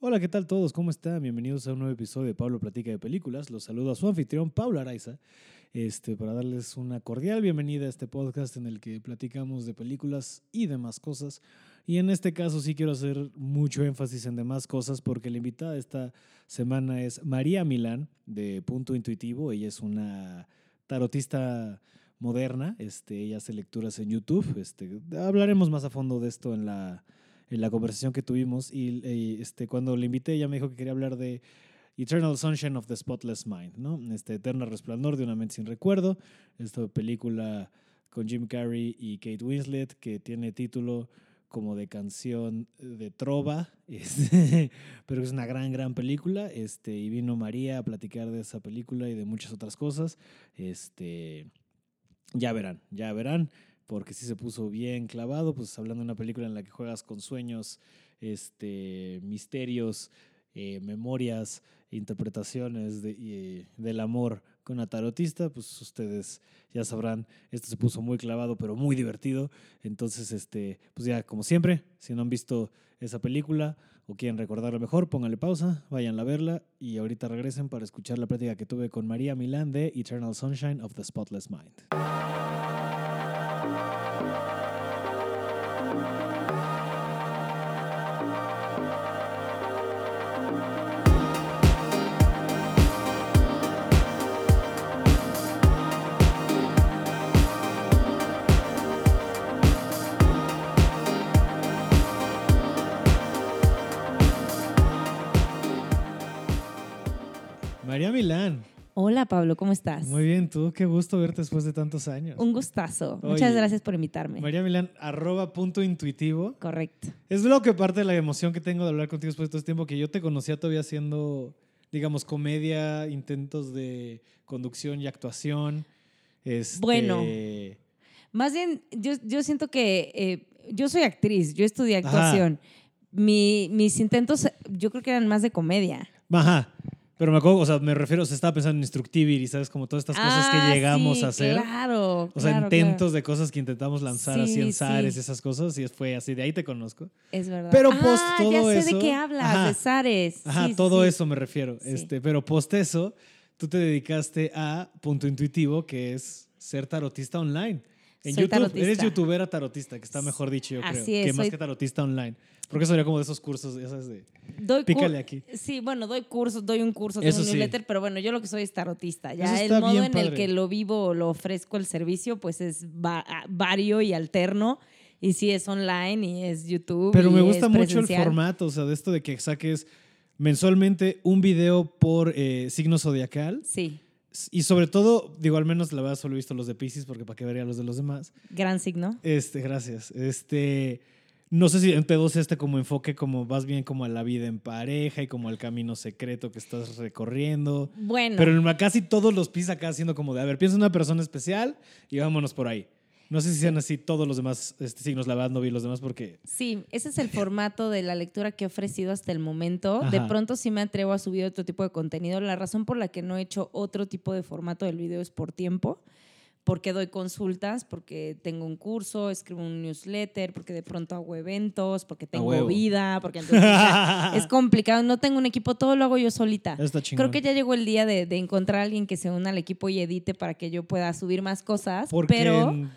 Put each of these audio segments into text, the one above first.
Hola, ¿qué tal todos? ¿Cómo están? Bienvenidos a un nuevo episodio de Pablo Platica de Películas. Los saludo a su anfitrión, Pablo Araiza, este, para darles una cordial bienvenida a este podcast en el que platicamos de películas y demás cosas. Y en este caso sí quiero hacer mucho énfasis en demás cosas porque la invitada esta semana es María Milán de Punto Intuitivo. Ella es una tarotista moderna. Este, ella hace lecturas en YouTube. Este, hablaremos más a fondo de esto en la, en la conversación que tuvimos. Y, y, este, cuando le invité, ella me dijo que quería hablar de Eternal Sunshine of the Spotless Mind, ¿no? Este eterno resplandor de una mente sin recuerdo. Esta película con Jim Carrey y Kate Winslet que tiene título como de canción de trova, este, pero es una gran, gran película. Este, y vino María a platicar de esa película y de muchas otras cosas. Este, ya verán, ya verán, porque si se puso bien clavado, pues hablando de una película en la que juegas con sueños, este, misterios, eh, memorias, interpretaciones de, eh, del amor con una tarotista, pues ustedes ya sabrán, esto se puso muy clavado, pero muy divertido. Entonces, este, pues ya como siempre, si no han visto esa película o quieren recordarlo mejor, pónganle pausa, vayan a verla y ahorita regresen para escuchar la plática que tuve con María Milán de Eternal Sunshine of the Spotless Mind. Hola Pablo, ¿cómo estás? Muy bien, tú, qué gusto verte después de tantos años. Un gustazo. Muchas gracias por invitarme. María Milán, arroba punto intuitivo. Correcto. Es lo que parte de la emoción que tengo de hablar contigo después de todo este tiempo, que yo te conocía todavía haciendo, digamos, comedia, intentos de conducción y actuación. Este, Bueno. Más bien, yo, yo siento que eh, yo soy actriz, yo estudié actuación. Mi- mis intentos, yo creo que eran más de comedia. Ajá. Pero me acuerdo, o sea, me refiero, o sea, estaba pensando en Instructivity, ¿sabes? Como todas estas cosas Ah, que llegamos sí, a hacer. Claro. O sea, claro, intentos claro. de cosas que intentamos lanzar así Sí, en Zares y sí. esas cosas, y fue así, de ahí te conozco. Es verdad. Pero post ah, todo ya sé eso- de qué hablas, Ajá. de Zares. Ajá, todo eso me refiero. Este, pero post eso, tú te dedicaste a punto intuitivo, que es ser tarotista online. En Soy YouTube, tarotista. eres youtubera tarotista, que está mejor dicho, yo creo. Así es, que más soy- que tarotista online. Porque eso sería como de esos cursos, sabes, de Doy pícale aquí. Sí, bueno, doy cursos, doy un curso, tengo un sí. newsletter, pero bueno, yo lo que soy es tarotista. Ya el modo en el padre. que lo vivo lo ofrezco el servicio, pues es va- vario y alterno. Y sí es online y es YouTube. Pero y me gusta mucho el formato, o sea, de esto de que saques mensualmente un video por eh, signo zodiacal. Sí, Y sobre todo, digo, al menos la verdad solo he visto los de Pisces, porque para qué vería los de los demás. gran signo. Este, gracias. Este, no sé si en P2 este como enfoque como vas bien como a la vida en pareja y como al camino secreto que estás recorriendo. Bueno, Pero en casi todos los pis acá haciendo como de, a ver, piensa en una persona especial y vámonos por ahí. No sé si sean así todos los demás este, signos, la verdad no vi los demás porque... sí, ese es el formato de la lectura que he ofrecido hasta el momento. De pronto sí me atrevo a subir otro tipo de contenido. La razón por la que no he hecho otro tipo de formato del video es por tiempo. porque doy consultas, porque tengo un curso, escribo un newsletter, porque de pronto hago eventos, porque tengo vida, porque entonces, es complicado. No tengo un equipo, todo lo hago yo solita. Está. Creo que ya llegó el día de, de encontrar a alguien que se una al equipo y edite para que yo pueda subir más cosas. Porque pero en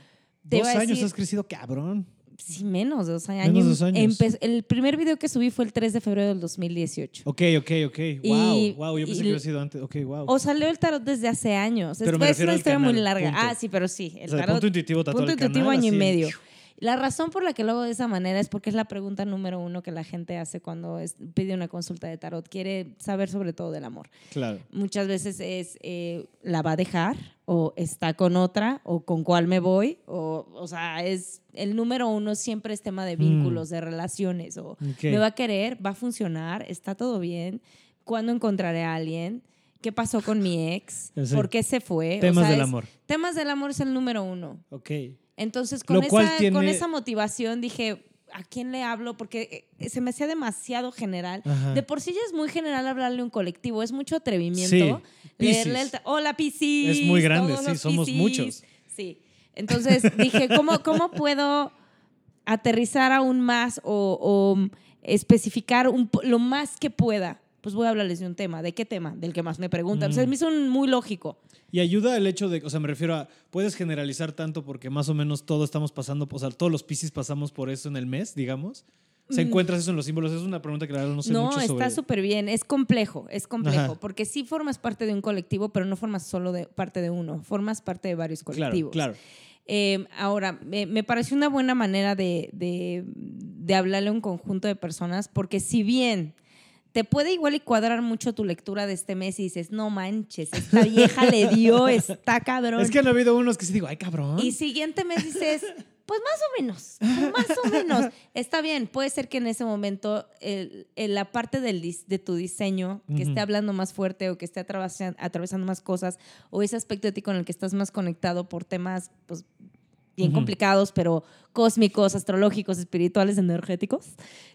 te dos años decir- has crecido cabrón. sí, menos de dos años. Menos dos años. Empe- el primer video que subí fue el 3 de febrero del 2018. Ok, ok, ok. Y- wow, wow. Yo pensé que hubiera sido antes. Ok, wow. O salió el tarot desde hace años. Pero es, me es una historia muy larga. punto. Ah, sí, pero sí. El o sea, tarot. punto intuitivo punto intuitivo canal, año y medio. La razón por la que lo hago de esa manera es porque es la pregunta número uno que la gente hace cuando es- pide una consulta de tarot. Quiere saber sobre todo del amor. Claro. Muchas veces es, eh, ¿la va a dejar? ¿O está con otra? ¿O con cuál me voy? O, o sea, es el número uno siempre es tema de vínculos, de relaciones. O Mm. Ok. ¿me va a querer? ¿Va a funcionar? ¿Está todo bien? ¿Cuándo encontraré a alguien? ¿Qué pasó con mi ex? Sí. ¿Por qué se fue? O Temas sea, del es- amor. Temas del amor es el número uno. Ok. Entonces, con, esa, tiene- con esa motivación dije, ¿a quién le hablo? Porque eh, se me hacía demasiado general. Ajá. De por sí ya es muy general hablarle a un colectivo, es mucho Sí, atrevimiento. Piscis. Leerle el... Hola, Piscis. Es muy grande, sí, somos muchos. Sí. Entonces dije, ¿cómo, ¿cómo puedo aterrizar aún más o, o especificar un lo más que pueda, pues voy a hablarles de un tema. ¿De qué tema? Del que más me preguntan. O sea, Mm. me hizo muy lógico. Y ayuda el hecho de, o sea, me refiero a, puedes generalizar tanto porque más o menos todos estamos pasando, o sea, todos los Piscis pasamos por eso en el mes, digamos. ¿Se Mm. encuentras eso en los símbolos? Es una pregunta que la verdad no sé No, mucho sobre. está súper bien. Es complejo, es complejo. Ajá. Porque sí formas parte de un colectivo, pero no formas solo de parte de uno. Formas parte de varios Claro, colectivos. claro. Eh, ahora, me, me pareció una buena manera de, de- de hablarle a un conjunto de personas, porque si bien te puede igual y cuadrar mucho tu lectura de este mes y dices, no manches, esta vieja le dio, está cabrón. Es que han habido unos que sí digo, ay, cabrón. Y siguiente mes dices, pues más o menos, más o menos. Está bien, puede ser que en ese momento el- el- la parte del, de tu diseño que esté hablando más fuerte o que esté atravesando, atravesando más cosas o ese aspecto de ti con el que estás más conectado por temas pues, bien complicados, pero cósmicos, astrológicos, espirituales, energéticos.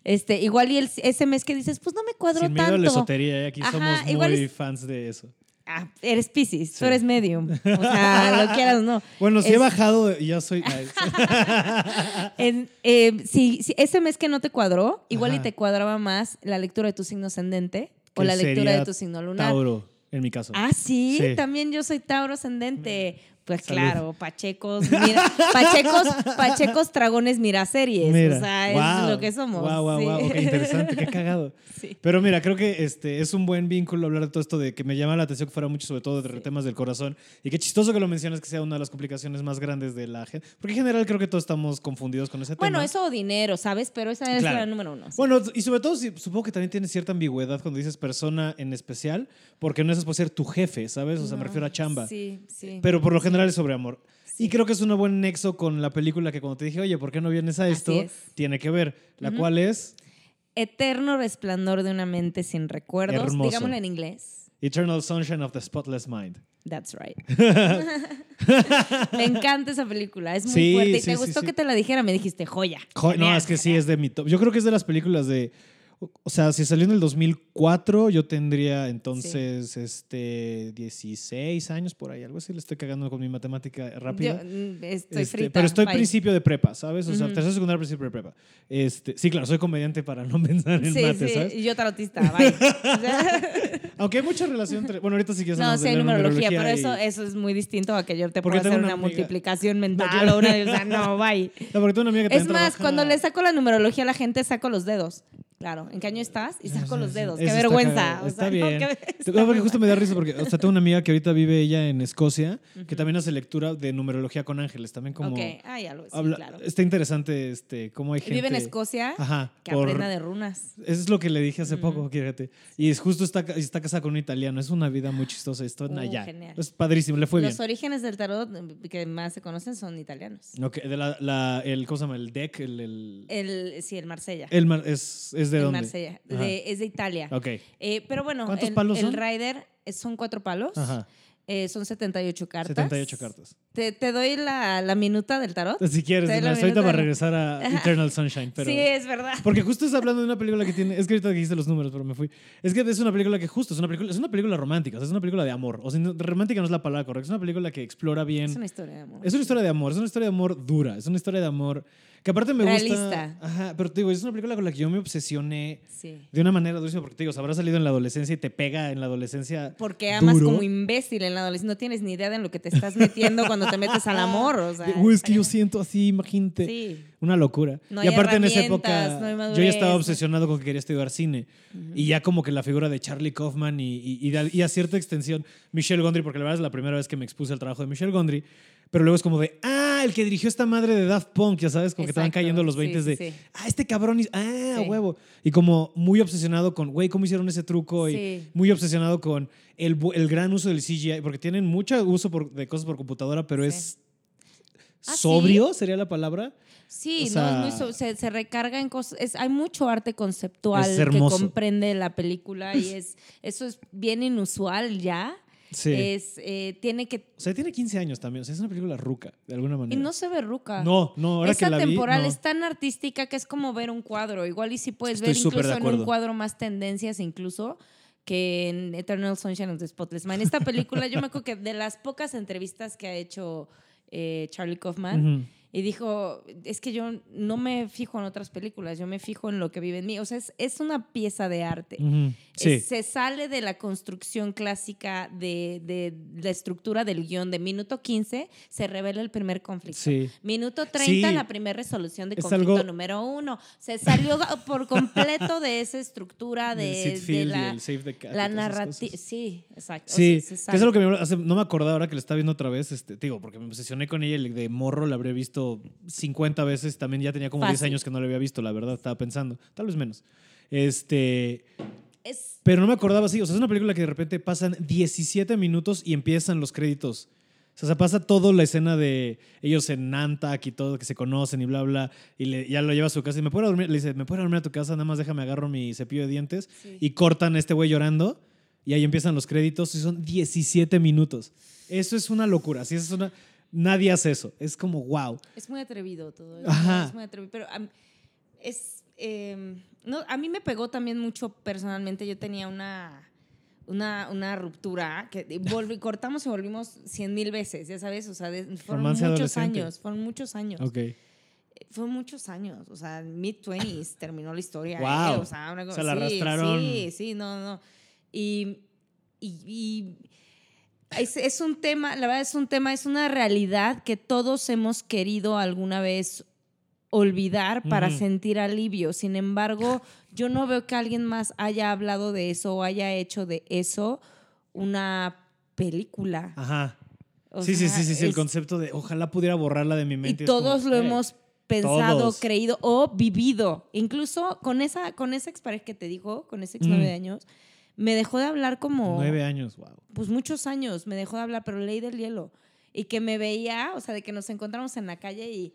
Este, igual y el- ese mes que dices, pues no me cuadró Sin miedo a la tanto. esotería, ¿eh? aquí Ajá, somos igual muy es- fans de eso. Ah, eres Pisces, Sí. tú eres medium. O sea, lo quieras o no. Bueno, si he bajado ya soy... En, eh, si, si ese mes que no te cuadró, igual y te cuadraba más la lectura de tu signo ascendente o la lectura de tu signo lunar. Tauro, en mi caso. Ah, ¿sí? Sí. también yo soy Tauro ascendente. Pues Salud. claro, Pachecos, mira, Pachecos, Pachecos, Dragones, Miraseries. Mira, o sea, es lo que somos. Sí. qué interesante, qué cagado. Sí. Pero mira, creo que este es un buen vínculo hablar de todo esto de que me llama la atención que fuera mucho sobre todo de temas del corazón y qué chistoso que lo mencionas que sea una de las complicaciones más grandes de la gente, porque en general creo que todos estamos confundidos con ese Bueno, tema. eso o dinero, ¿sabes? Pero esa es Claro. la número uno. Bueno, y sobre todo supongo que también tiene cierta ambigüedad cuando dices persona en especial, porque no es por ser tu jefe, ¿sabes? O sea, me refiero a chamba. Sí, sí. Pero por lo general es sobre amor. Sí. Y creo que es un buen nexo con la película que cuando te dije, oye, ¿por qué no vienes a esto? Es. Tiene que ver, la Ujú. cual es Eterno resplandor de una mente sin recuerdos. Hermoso. Digámoslo en inglés. Eternal Sunshine of the Spotless Mind. That's right. me encanta esa película, es muy Sí, fuerte. ¿Y sí, te gustó que te la dijera? Me dijiste, joya. Jo- no, es que sí, es de mi top. Yo creo que es de las películas de. O sea, si salió en el 2004, yo tendría entonces este 16 años por ahí, algo así. Le estoy cagando con mi matemática rápida. Yo, mm, estoy Este, frita. pero estoy bye. principio de prepa, ¿sabes? O sea, Ujú. tercero secundaria, principio de prepa. Este, sí, claro, soy comediante para no pensar en Sí, mate, sí, ¿sabes? y yo tarotista, bye. Aunque hay mucha relación entre. Bueno, ahorita sí que no, sí hay numerología, pero y- eso, eso es muy distinto a que yo te pueda hacer una una, amiga- multiplicación mental claro. o una. O sea, no, bye. No, porque tengo una amiga que Es más, trabaja- cuando le saco la numerología a la gente, saco los dedos. Claro, ¿en qué año estás? Y saco los dedos. Qué está vergüenza. o Está no, bien. qué- no, porque justo me da risa porque, o sea, tengo una amiga que ahorita vive ella en Escocia, que también hace lectura de numerología con ángeles, también como ah, ya lo sí, habla- claro. está interesante este cómo hay gente Vive en Escocia, Ajá, que por- aprenda de runas. Eso es lo que le dije hace poco, fíjate. Y es justo está, está casada con un italiano. Es una vida muy chistosa. Esto, Uh, allá. genial. Es padrísimo, le fue Los bien. orígenes del tarot eh, que más se conocen son italianos. Ok, de la, la- el, ¿Cómo se llama? El deck, el... el, El, sí, el Marsella. el es, es de el dónde? Marsella. De- es de Italia. Ok, Eh, pero bueno, ¿Cuántos el, palos el son? rider son cuatro palos. ajá. Eh, son 78 cartas. 78 cartas. ¿Te, te doy la, la minuta del tarot? Si quieres, de la una vez, ahorita minuta va a de- regresar a Eternal Sunshine. Pero... Sí, es verdad. Porque justo estás hablando de una película que tiene. Es que ahorita dijiste los números, pero me fui. Es que es una película que justo es una película, es una película romántica, o sea, es una película de amor. O sea, romántica no es la palabra correcta, es una película que explora bien. Es una historia de amor. Es una historia de amor, es una historia de amor dura, es una historia de amor que aparte me gusta. Realista. Ajá, pero te digo, es una película con la que yo me obsesioné Sí. de una manera durísima porque te digo, o sea, habrá salido en la adolescencia y te pega en la adolescencia. Porque amas duro. como imbécil en la adolescencia. No tienes ni idea de en lo que te estás metiendo cuando te metes al amor. O sea, "Uy, es que yo siento así, imagínate. Sí. Una locura. No y aparte en esa época no yo ya estaba obsesionado con que quería estudiar cine. Y ya como que la figura de Charlie Kaufman y, y- y de- y a cierta extensión Michelle Gondry, porque la verdad es la primera vez que me expuse al trabajo de Michelle Gondry. Pero luego es como de, ah, el que dirigió esta madre de Daft Punk, ya sabes, como que te van Exacto, cayendo los sí, 20 sí, de, sí. ah, este cabrón, hizo- ah, Sí. huevo. Y como muy obsesionado con, güey, ¿cómo hicieron ese truco? Y muy obsesionado con el, el gran uso del CGI, porque tienen mucho uso por- de cosas por computadora, pero es ¿Ah, sobrio, sería la palabra. Sí, O sea- no, es muy so- se, se recarga en cosas. es- hay mucho arte conceptual que comprende la película y es eso es bien inusual ya. Sí. Es, eh, tiene que. O sea, tiene 15 años también. O sea, es una película ruca, de alguna Y manera. no se ve ruca. no, no, ahora es que la vi, atemporal, no. es tan artística que es como ver un cuadro. Igual y si puedes Estoy ver incluso en un cuadro más tendencias incluso que en Eternal Sunshine of the Spotless Mind. Esta película, yo me acuerdo que de las pocas entrevistas que ha hecho eh, Charlie Kaufman. Y dijo, es que yo no me fijo en otras películas, yo me fijo en lo que vive en mí. O sea, es, es una pieza de arte. Sí. Es- se sale de la construcción clásica de, de la estructura del guion de minuto 15, se revela el primer conflicto. Sí. Minuto 30, Sí. la primera resolución de Es conflicto algo- número uno. Se salió por completo de esa estructura de, de la, el la narrativa. Sí, exacto. O Sí, sea, se que es algo que me, hace- no me acordaba ahora que lo estaba viendo otra vez, este, digo, porque me obsesioné con ella y de morro la habría visto 50 veces, también ya tenía como 10 Fácil. años que no la había visto, la verdad, estaba pensando, tal vez menos. Este, Es- pero no me acordaba así, o sea, es una película que de repente pasan 17 minutos y empiezan los créditos. O sea, se pasa toda la escena de ellos en Nantac y todo, que se conocen y bla, bla, y le- ya lo lleva a su casa y me puedo dormir, le dice, ¿me puedo dormir a tu casa? Nada más déjame agarro mi cepillo de dientes Sí. y cortan a este güey llorando y ahí empiezan los créditos y son 17 minutos. Eso es una locura, sí, es una... Nadie hace eso, es como wow. Es muy atrevido todo. eso, Ajá. Es muy atrevido. Pero am, es. eh, no, a mí me pegó también mucho personalmente. Yo tenía una. Una, una ruptura que volví, cortamos y volvimos cien mil veces, ya sabes, o sea, de- fueron Romance muchos años, fueron muchos años, Ok. fueron muchos años, o sea, mid 20s terminó la historia, Guau. eh, o sea, una cosa- sea, la sí, arrastraron. Sí, sí, no, no. Y, y, y es, es un tema, la verdad es un tema, es una realidad que todos hemos querido alguna vez olvidar para sentir alivio. Sin embargo, yo no veo que alguien más haya hablado de eso o haya hecho de eso una película. Ajá. O sí, sí, sea, sí, sí, sí, el concepto de ojalá pudiera borrarla de mi y mente. es todos como, lo eh, hemos pensado, todos. creído o vivido. Incluso con esa, con esa expareja que te dijo, con ese ex nueve años, me dejó de hablar como Nueve años, wow. pues muchos años, me dejó de hablar, pero ley del hielo. Y que me veía, o sea, de que nos encontramos en la calle y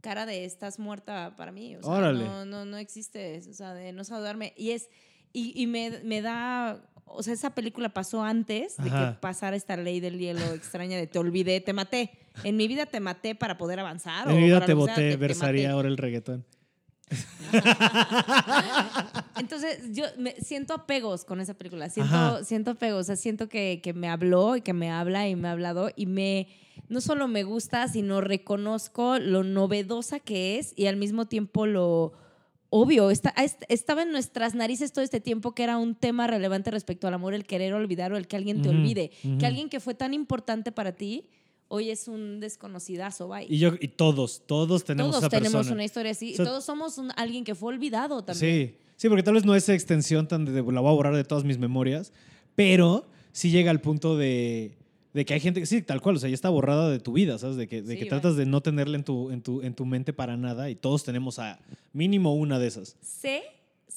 cara de estás muerta para mí. O sea, Órale. no, no, no existes, o sea, de no saludarme. Y es, y, y me, me da, o sea, esa película pasó antes de que pasara esta ley del hielo extraña de te olvidé, te maté. En mi vida te maté para poder avanzar. En mi vida te boté, versaría ahora el reggaetón. Entonces, yo me, siento apegos con esa película. Siento, Ajá. siento apegos. O sea, siento que, que me habló y que me habla y me ha hablado y me. No solo me gusta, sino reconozco lo novedosa que es y al mismo tiempo lo obvio. Está, est- estaba en nuestras narices todo este tiempo que era un tema relevante respecto al amor, el querer olvidar o el que alguien te olvide. Que alguien que fue tan importante para ti hoy es un desconocidazo. Bye. Y yo, y todos, todos tenemos todos esa tenemos persona. una historia así. Todos somos un- alguien que fue olvidado también. Sí, sí, porque tal vez no es extensión tan de, la voy a borrar de todas mis memorias, pero sí llega al punto de, de que hay gente que sí, tal cual, o sea, ya está borrada de tu vida, ¿sabes? De que, de Sí, que tratas de no tenerla en tu, en, tu, en tu mente para nada y todos tenemos a mínimo una de esas. Sé,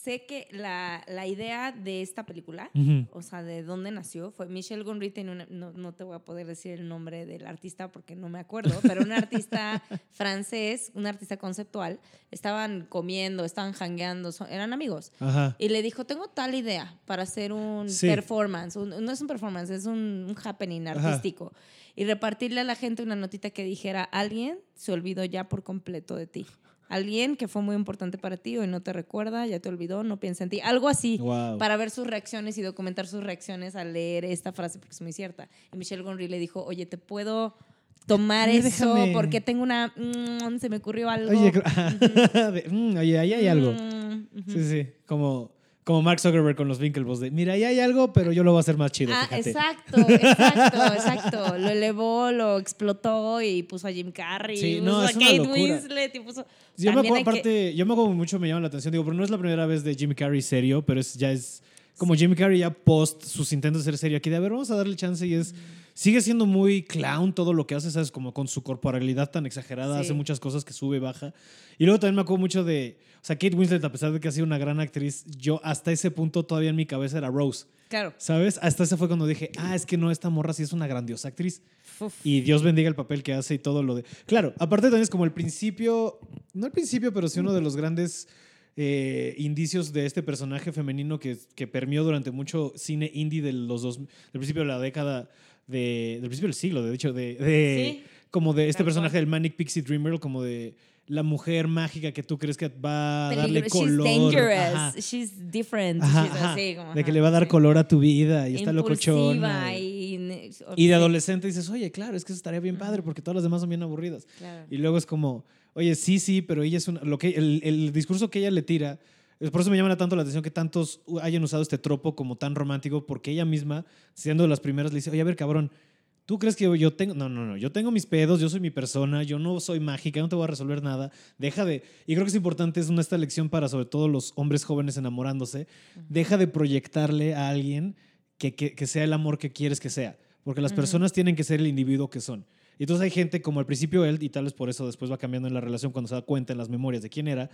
sé que la, la idea de esta película, o sea, de dónde nació, fue Michelle Gondry, tiene una- no, no te voy a poder decir el nombre del artista porque no me acuerdo, pero un artista francés, un artista conceptual, estaban comiendo, estaban jangueando, son- eran amigos. Ajá. Y le dijo, tengo tal idea para hacer un Sí. performance. un- no es un performance, es un, un happening Ajá. artístico. Y repartirle a la gente una notita que dijera, alguien se olvidó ya por completo de ti. Alguien que fue muy importante para ti hoy no te recuerda, ya te olvidó, no piensa en ti. Algo así. Wow. Para ver sus reacciones y documentar sus reacciones al leer esta frase, porque es muy cierta. Y Michelle Gondry le dijo, oye, ¿te puedo tomar eso? déjame. Porque tengo una... mm, se me ocurrió algo. Oye, mm, oye, ahí hay algo. Mm. Sí, sí, como, como Mark Zuckerberg con los Winklevoss de, mira, ahí hay algo, pero yo lo voy a hacer más chido, Ah, fíjate. exacto, exacto, exacto. Lo elevó, lo explotó y puso a Jim Carrey, Sí, no, puso es a Kate locura. Winslet y puso... Yo me También acuerdo, hay que- aparte, yo me acuerdo mucho, me llama la atención, digo, pero no es la primera vez de Jim Carrey serio, pero es, ya es como Jim Carrey ya post sus intentos de ser serio aquí, de a ver, vamos a darle chance y es, sigue siendo muy clown todo lo que hace, ¿sabes? Como con su corporalidad tan exagerada, Sí. hace muchas cosas que sube y baja. Y luego también me acuerdo mucho de, o sea, Kate Winslet, a pesar de que ha sido una gran actriz, yo hasta ese punto todavía en mi cabeza era Rose. Claro. ¿Sabes? Hasta ese fue cuando dije, ah, es que no, esta morra sí es una grandiosa actriz. Uf. Y Dios bendiga el papel que hace y todo lo de... Claro, aparte también es como el principio, no el principio, pero sí uno de los grandes eh, indicios de este personaje femenino que, que permeó durante mucho cine indie de los dos, del principio de la década, de, del principio del siglo, de hecho, de... de- Sí. Como de este personaje del Manic Pixie Dream Girl, como de la mujer mágica que tú crees que va a darle color. She's dangerous, Ajá. she's different, Ajá, she's ajá. así como, de que le va a dar color a tu vida y está locochona. y de adolescente dices, oye, claro, es que eso estaría bien padre porque todas las demás son bien aburridas. claro. Y luego es como, oye, sí, sí, pero ella es una. Lo que, el, el discurso que ella le tira. Por eso me llama tanto la atención que tantos hayan usado este tropo como tan romántico, porque ella misma, siendo de las primeras, le dice, oye, a ver, cabrón, ¿tú crees que yo, tengo.? No, no, no, yo tengo mis pedos, yo soy mi persona, yo no soy mágica, no te voy a resolver nada. Deja de. Y creo que es importante, es una, esta lección para sobre todo los hombres jóvenes enamorándose. Deja de proyectarle a alguien que, que, que sea el amor que quieres que sea, porque las personas tienen que ser el individuo que son. Y entonces hay gente como al principio él, y tal vez por eso después va cambiando en la relación cuando se da cuenta en las memorias de quién era,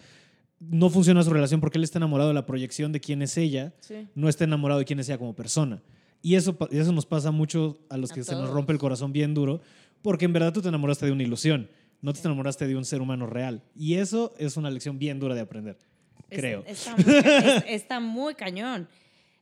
no funciona su relación porque él está enamorado de la proyección de quién es ella, Sí. no está enamorado de quién es ella como persona. Y eso, eso nos pasa mucho a los A que se nos rompe el corazón bien duro, porque en verdad tú te enamoraste de una ilusión, no te enamoraste de un ser humano real. Y eso es una lección bien dura de aprender, Es- creo. Está, muy, es- está muy cañón.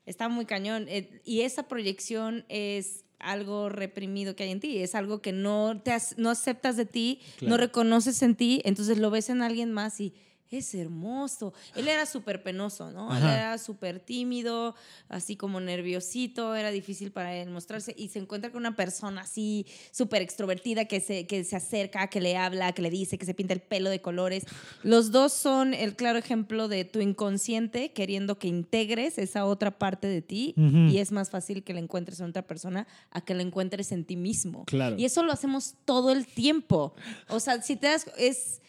Está muy cañón. Eh, Y esa proyección es algo reprimido que hay en ti. Es algo que no, te no aceptas de ti, Claro. no reconoces en ti, entonces lo ves en alguien más y es hermoso. Él era súper penoso, ¿no? Él era súper tímido, así como nerviosito, era difícil para él mostrarse y se encuentra con una persona así súper extrovertida que se, que se acerca, que le habla, que le dice, que se pinta el pelo de colores. Los dos son el claro ejemplo de tu inconsciente queriendo que integres esa otra parte de ti y es más fácil que la encuentres en otra persona a que la encuentres en ti mismo. Claro. Y eso lo hacemos todo el tiempo. O sea, si te das, es,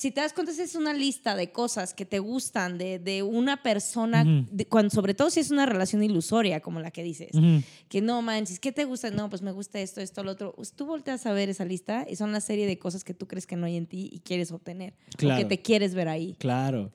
si te das cuenta, es una lista de cosas que te gustan de, de una persona, de- cuando, sobre todo si es una relación ilusoria, como la que dices. Que no manches, ¿qué te gusta? No, pues me gusta esto, esto, lo otro. Pues tú volteas a ver esa lista y son la serie de cosas que tú crees que no hay en ti y quieres obtener. O Claro. que te quieres ver ahí. Claro.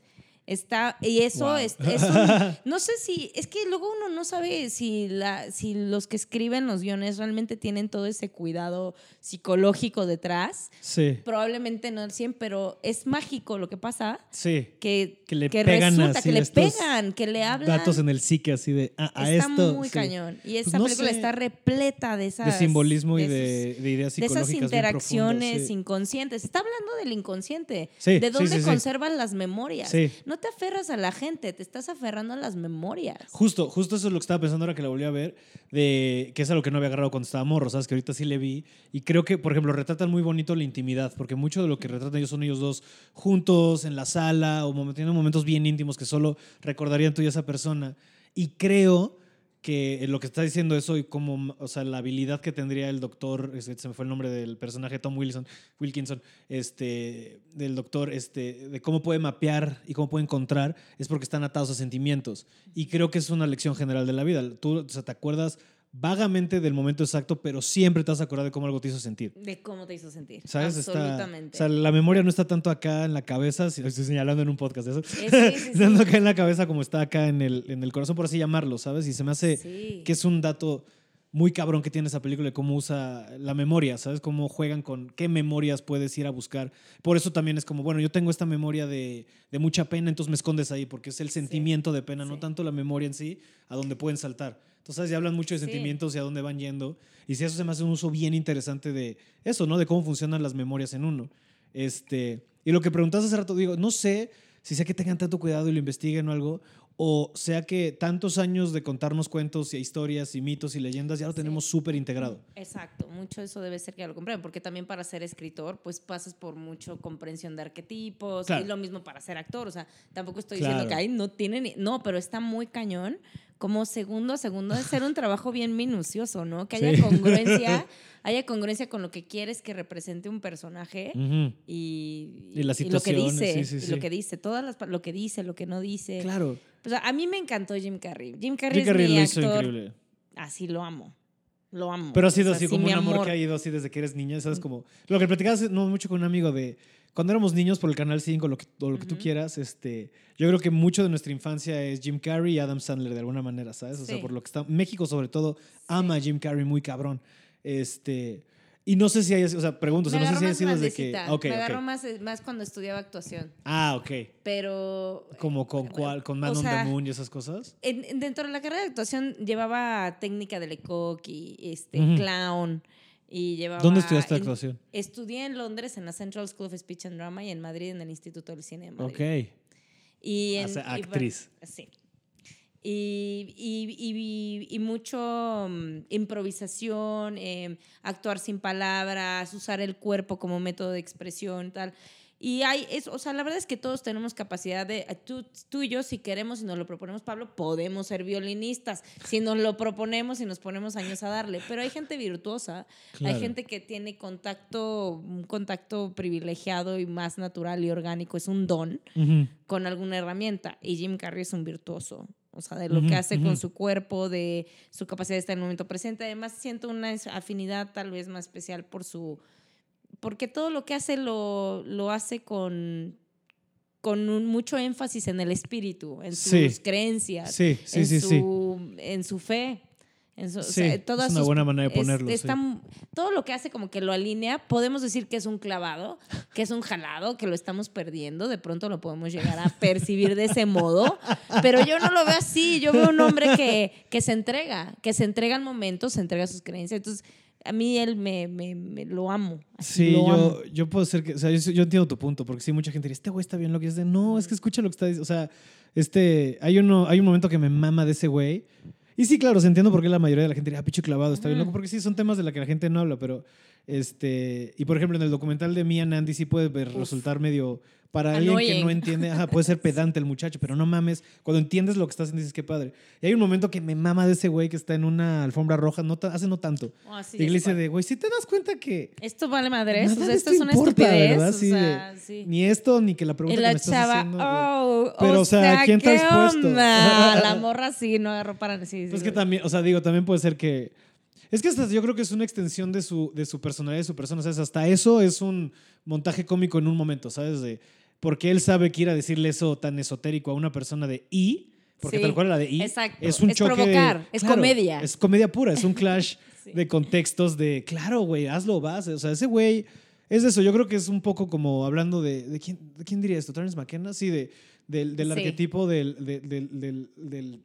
Está, y eso Wow. es, es un- no sé si, es que luego uno no sabe si, la, si los que escriben los guiones realmente tienen todo ese cuidado psicológico detrás. Sí, Probablemente no al 100, pero es mágico lo que pasa, sí. que, Que le pegan resulta, así que le pegan, que le hablan. Datos en el psique así de, ah, a está esto. muy sí. cañón. Y Pues esa no película sé. está repleta de esas... De simbolismo y esos- de, de ideas de psicológicas esas bien interacciones sí. inconscientes. Está hablando del inconsciente. Sí, de dónde conservan las memorias. Sí. No te aferras a la gente, te estás aferrando a las memorias. Justo, justo eso es lo que estaba pensando ahora que la volví a ver, de que es algo que no había agarrado cuando estaba morro, ¿sabes? Que ahorita sí le vi. Y creo que, por ejemplo, retratan muy bonito la intimidad, porque mucho de lo que retratan ellos son ellos dos juntos, en la sala, o tienen momentos bien íntimos que solo recordarían tú y esa persona. Y creo que lo que está diciendo eso y como, o sea, la habilidad que tendría el doctor, se me fue el nombre del personaje, Tom Wilson, Wilkinson, este, del doctor, este, de cómo puede mapear y cómo puede encontrar, es porque están atados a sentimientos. Y creo que es una lección general de la vida. Tú o sea, te acuerdas vagamente del momento exacto, pero siempre te vas a acordar de cómo algo te hizo sentir. De cómo te hizo sentir. ¿Sabes? Está- Absolutamente. o sea, la memoria no está tanto acá en la cabeza, si lo estoy señalando en un podcast de eso. Eh, sí, sí, sí. Tanto acá en la cabeza como está acá en el, en el corazón, por así llamarlo, ¿sabes? Y se me hace que es un dato muy cabrón que tiene esa película de cómo usa la memoria, ¿sabes? Cómo juegan con qué memorias puedes ir a buscar. Por eso también es como, bueno, yo tengo esta memoria de, de mucha pena, entonces me escondes ahí, porque es el sentimiento de pena, no tanto la memoria en sí, a donde pueden saltar. Entonces ya hablan mucho de Sí. sentimientos y a dónde van yendo. Y si eso se me hace un uso bien interesante de eso, ¿no? De cómo funcionan las memorias en uno. Este, y lo que preguntaste hace rato, digo, no sé si sea que tengan tanto cuidado y lo investiguen o algo, o sea que tantos años de contarnos cuentos y historias y mitos y leyendas ya lo tenemos súper integrado. Exacto, mucho eso debe ser que ya lo compren, porque también para ser escritor, pues pasas por mucho comprensión de arquetipos, Claro. y lo mismo para ser actor, o sea, tampoco estoy Claro. diciendo que ahí no tienen, no, pero está muy cañón, como segundo a segundo, de ser un trabajo bien minucioso, ¿no? Que haya Sí. congruencia, haya congruencia con lo que quieres que represente un personaje. Y, Y las lo que dice, sí, sí, y lo que dice, todas las, lo que dice, lo que no dice. Claro. O sea, a mí me encantó Jim Carrey. Jim Carrey, Jim Carrey es mi hizo actor. increíble. Así lo amo. Lo amo. Pero ha O sido sea, así sí, como un amor, que ha ido así desde que eres niña, ¿sabes? Como lo que platicabas no mucho con un amigo de cuando éramos niños por el canal 5 lo que, o lo que tú quieras, este, yo creo que mucho de nuestra infancia es Jim Carrey y Adam Sandler de alguna manera, ¿sabes? O sea, por lo que está México sobre todo ama a Jim Carrey muy cabrón. Este, y no sé si haya, o sea, pregunto, o sea, Me no sé si haya más sido desde que grandecita. Ok, me agarró más, más cuando estudiaba actuación. Ah, ok. Pero Como con cuál, con Man on sea, the Moon y esas cosas. en- en- dentro de la carrera de actuación llevaba técnica de Lecoq y este, clown. Y llevaba ¿Dónde estudiaste en- actuación? Estudié en Londres en la Central School of Speech and Drama y en Madrid en el Instituto del Cine de Madrid. Ok. Y en, Hace y bueno, actriz. sí. Y, y- y- y mucho mm, improvisación, eh, actuar sin palabras, usar el cuerpo como método de expresión, tal. Y hay, es, o sea, la verdad es que todos tenemos capacidad de, eh, tú, tú y yo, si queremos y nos lo proponemos, Pablo, podemos ser violinistas. Si nos lo proponemos y nos ponemos años a darle. Pero hay gente virtuosa, Claro. hay gente que tiene contacto, un contacto privilegiado y más natural y orgánico, es un don con alguna herramienta. Y Jim Carrey es un virtuoso. O sea, de lo que hace con su cuerpo, de su capacidad de estar en el momento presente. Además, siento una afinidad tal vez más especial por su... Porque todo lo que hace lo, lo hace con, con un- mucho énfasis en el espíritu, en sus Sí. creencias, Sí, sí, en, su, en su fe. En su- o Sí, sea, es todas una sus- buena manera de es- ponerlo, sí. está m- Todo lo que hace como que lo alinea, podemos decir que es un clavado, que es un jalado, que lo estamos perdiendo, de pronto lo podemos llegar a percibir de ese modo, pero yo no lo veo así, yo veo un hombre que, que se entrega, que se entrega al momento, se entrega a sus creencias, entonces a mí él me, me- me- lo amo. así, Sí, lo amo. yo, yo puedo ser que, o sea, yo, yo entiendo tu punto, porque sí, mucha gente dice, este güey está bien lo que es de, no, es que escucha lo que está diciendo, o sea, este, hay, uno, hay un momento que me mama de ese güey, y sí, claro, se entiendo por qué la mayoría de la gente diría, ah, picho clavado, está bien loco, porque sí, son temas de la que la gente no habla, pero, este, y por ejemplo, en el documental de Mia Nandy sí puede ver- resultar medio, para alguien que no Annoying. entiende, ajá, puede ser pedante el muchacho, pero no mames, cuando entiendes lo que estás haciendo dices, qué padre. Y hay un momento que me mama de ese güey que está en una alfombra roja, no hace no tanto, Ah, sí, y le dice de, güey, si te das cuenta que Esto vale madres, Nada o sea, esto es una estupidez. o Sí, sea, de- sí. ni esto ni que la pregunta Y que la me estás chava, haciendo. güey. oh, Pero, o sea, ¿quién te ¿qué has puesto? La morra sí, no agarró para... Sí, sí, Pues que sí. también, o sea, digo, también puede ser que. Es que hasta yo creo que es una extensión de su, de su personalidad, de su persona. ¿sabes? Hasta eso es un montaje cómico en un momento, ¿sabes? De, porque él sabe que ir a decirle eso tan esotérico a una persona de I, porque Sí, tal cual la de I, exacto. es un Es choque. de- provocar, es comedia. Es comedia pura, es un clash Sí. de contextos de, claro, güey, hazlo, vas. O sea, ese güey es eso. Yo creo que es un poco como hablando de. ¿De quién, de quién diría esto? ¿Terence McKenna? Sí, de, del, del Sí. arquetipo del, de- del, del- del-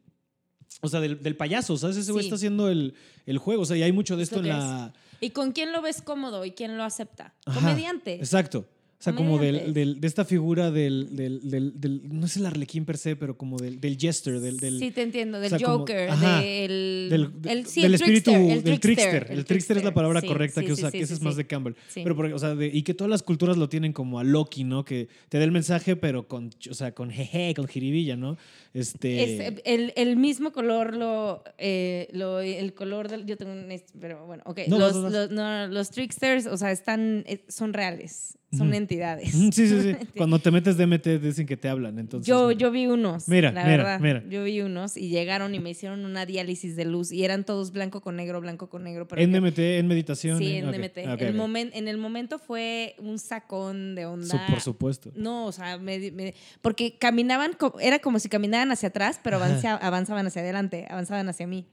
O sea, del, del payaso, ¿sabes? Ese güey Sí. está haciendo el, el juego. O sea, y hay mucho de Es esto en la. ¿Y con quién lo ves cómodo y quién lo acepta? Ajá, Comediante. Exacto. O sea, como del, del- de esta figura del, del, No es el arlequín per se, pero como del, del jester, del. sí, te entiendo. Del o sea, como- Joker, ajá, del, del, el, sí, el espíritu trickster, el del trickster. El trickster es la palabra sí, correcta sí, que usa, que ese es más de Campbell. Sí. Pero, porque, o sea, de- y que todas las culturas lo tienen como a Loki, ¿no? Que te da el mensaje, pero con, o sea, con jeje, con jiribilla, ¿no? Este. Es, eh, el, el mismo color, lo, eh, lo- el color del. Yo tengo un. Pero bueno, ok. No, los, los- los tricksters, o sea, están, eh, son reales. Son entidades. Sí, sí, sí. Cuando te metes DMT dicen que te hablan, entonces. Yo, mira. yo vi unos. Mira, la mira, verdad. mira. Yo vi unos y llegaron y me hicieron una diálisis de luz y eran todos blanco con negro, blanco con negro. Pero En yo- DMT, en meditación. Sí, en DMT. El momen- en el momento fue un sacón de onda. por supuesto. No, o sea, me- me- porque caminaban, era como si caminaran hacia atrás, pero avanza- avanzaban hacia adelante, avanzaban hacia mí.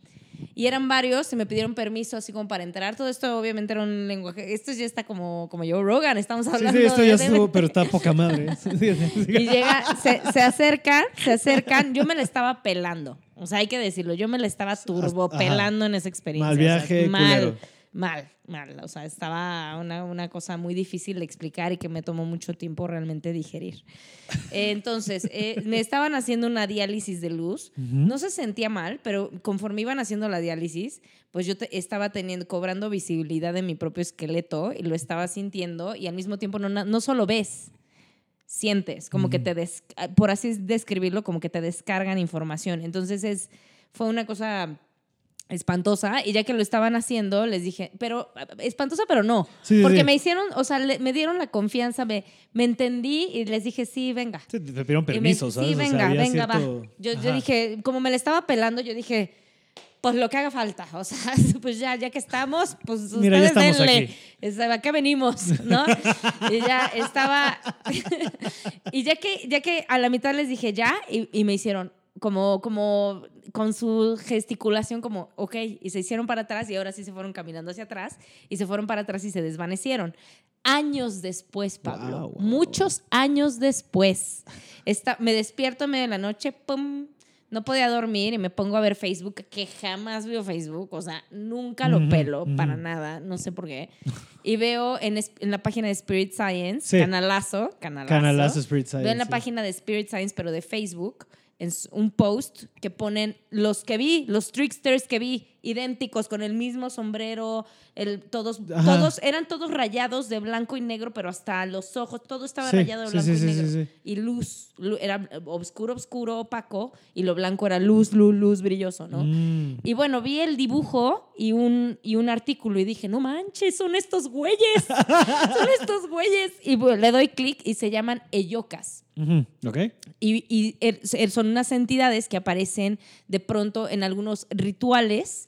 Y eran varios, y me pidieron permiso así como para entrar. Todo esto obviamente era un lenguaje. Esto ya está como, como Joe Rogan, estamos Sí, hablando sí, esto de ya estuvo, pero está poca madre. Sí, sí, sí. Y llega, se, se acercan, se acercan. Yo me la estaba pelando. O sea, hay que decirlo. Yo me la estaba turbo pelando en esa experiencia. Mal o sea, viaje, mal, culero. mal, mal. O sea, estaba una, una cosa muy difícil de explicar y que me tomó mucho tiempo realmente digerir. Eh, Entonces, eh, me estaban haciendo una diálisis de luz. Ujú. No se sentía mal, pero conforme iban haciendo la diálisis, pues yo te- estaba teniendo, cobrando visibilidad de mi propio esqueleto y lo estaba sintiendo y al mismo tiempo no, no solo ves, sientes, como que te, des- por así describirlo, como que te descargan información. Entonces es, fue una cosa espantosa y ya que lo estaban haciendo les dije, pero espantosa pero no, Sí, porque sí. me hicieron, o sea, le- me dieron la confianza, me, me entendí y les dije, sí, venga. Sí, te pidieron Y me- permiso, ¿sabes? Sí, O sea, venga, había venga, cierto- va. Yo, yo dije, como me la estaba pelando, yo dije, pues lo que haga falta. O sea, pues ya, ya que estamos, pues Mira, ya estamos denle. aquí. Está- ¿A qué venimos? ¿No? y ya estaba. y ya que, ya que a la mitad les dije ya, y, y me hicieron como, como con su gesticulación, como, ok, y se hicieron para atrás y ahora sí se fueron caminando hacia atrás y se fueron para atrás y se desvanecieron. Años después, Pablo, Wow, wow, muchos años después, está, me despierto en medio de la noche, pum, no podía dormir y me pongo a ver Facebook, que jamás veo Facebook, o sea, nunca lo pelo ujú. para nada, no sé por qué. Y veo en, en la página de Spirit Science, Sí. canalazo, canalazo. Canalazo Spirit Science. Veo en la sí. página de Spirit Science, pero de Facebook, en un post que ponen los que vi, los tricksters que vi, idénticos, con el mismo sombrero, el, todos, Ajá. todos, eran todos rayados de blanco y negro, pero hasta los ojos, todo estaba Sí, rayado de blanco sí, y negro. Y luz, lu- era oscuro, oscuro, opaco, y lo blanco era luz, luz, luz, brilloso, ¿no? Mm. Y bueno, vi el dibujo y un, y un artículo y dije, no manches, son estos güeyes, son estos güeyes. Y bueno, le doy clic y se llaman Eyocas. Ujú, Ok. Y, y er- son unas entidades que aparecen de pronto en algunos rituales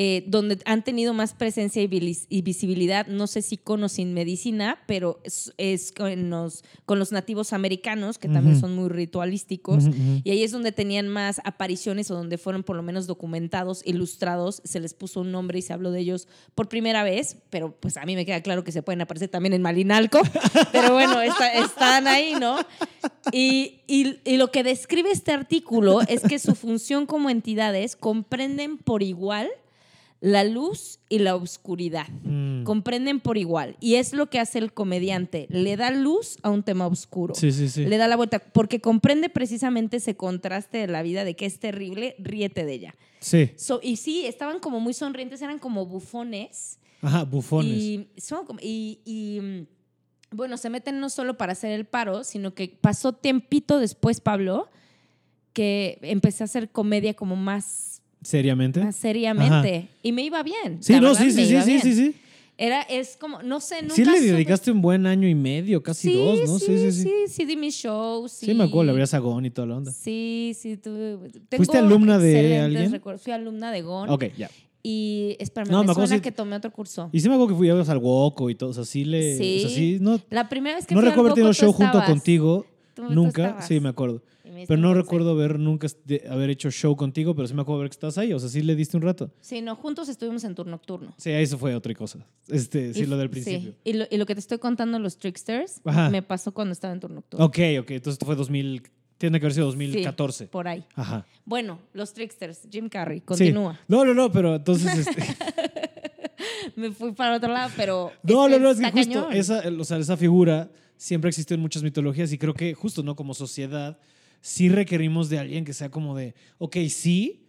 eh, donde han tenido más presencia y, visibilidad, no sé si con o sin medicina, pero es, es con, los, con los nativos americanos, que también son muy ritualísticos. Y ahí es donde tenían más apariciones o donde fueron por lo menos documentados, ilustrados, se les puso un nombre y se habló de ellos por primera vez, pero pues a mí me queda claro que se pueden aparecer también en Malinalco, pero bueno, está- están ahí, ¿no? Y, y- y lo que describe este artículo es que su función como entidades comprenden por igual la luz y la oscuridad. Mm. Comprenden por igual. Y es lo que hace el comediante. Le da luz a un tema oscuro Sí, sí, sí. le da la vuelta, porque comprende precisamente ese contraste de la vida de que es terrible, ríete de ella. Sí. So- y sí, estaban como muy sonrientes, eran como bufones. Ajá, bufones. Y, son y, y, mm, bueno, se meten no solo para hacer el paro, sino que pasó tiempito después, Pablo, que empecé a hacer comedia como más, Seriamente. más seriamente. Y me iba bien. Sí, la no, verdad, sí, sí, me sí, iba sí, bien. sí, sí. Era, es como, no sé, nunca Sí le supe- dedicaste un buen año y medio, casi dos, ¿no? Sí, sí, sí. Sí, sí, di mis shows. Sí, me acuerdo, le abrías a Gon y toda la onda. Sí, sí, tuve. ¿Fuiste alumna de alguien? recuerdos. Fui alumna de GON. Ok, ya. Y espérame, No, me, me suena si- que tomé otro curso. Y sí me acuerdo que fui a al Woco y todo, o sea, sí le... Sí. O sea, sí, no, La primera vez que no fui al recuerdo haber tenido Boco, tú show junto contigo, Tú- nunca. Sí, me acuerdo. Pero no recuerdo haber nunca de- haber hecho show contigo, pero sí me acuerdo ver que estás ahí, o sea, sí le diste un rato. Sí, no, juntos estuvimos en turno nocturno. Sí, eso fue otra cosa. Este, sí, Y- lo del sí. principio. Y, lo, y lo que te estoy contando, los tricksters, Ajá. me pasó cuando estaba en turno nocturno. Ok, ok, entonces esto fue 2000, tiene que haber sido 2014. Por ahí. Ajá. Bueno, los tricksters, Jim Carrey, Sí. continúa. No, no, no, pero entonces... Este, Me fui para otro lado, pero. No, este, no, no, es que justo esa, o sea, esa figura siempre existió en muchas mitologías y creo que justo, ¿no? Como sociedad, sí requerimos de alguien que sea como de, ok, sí,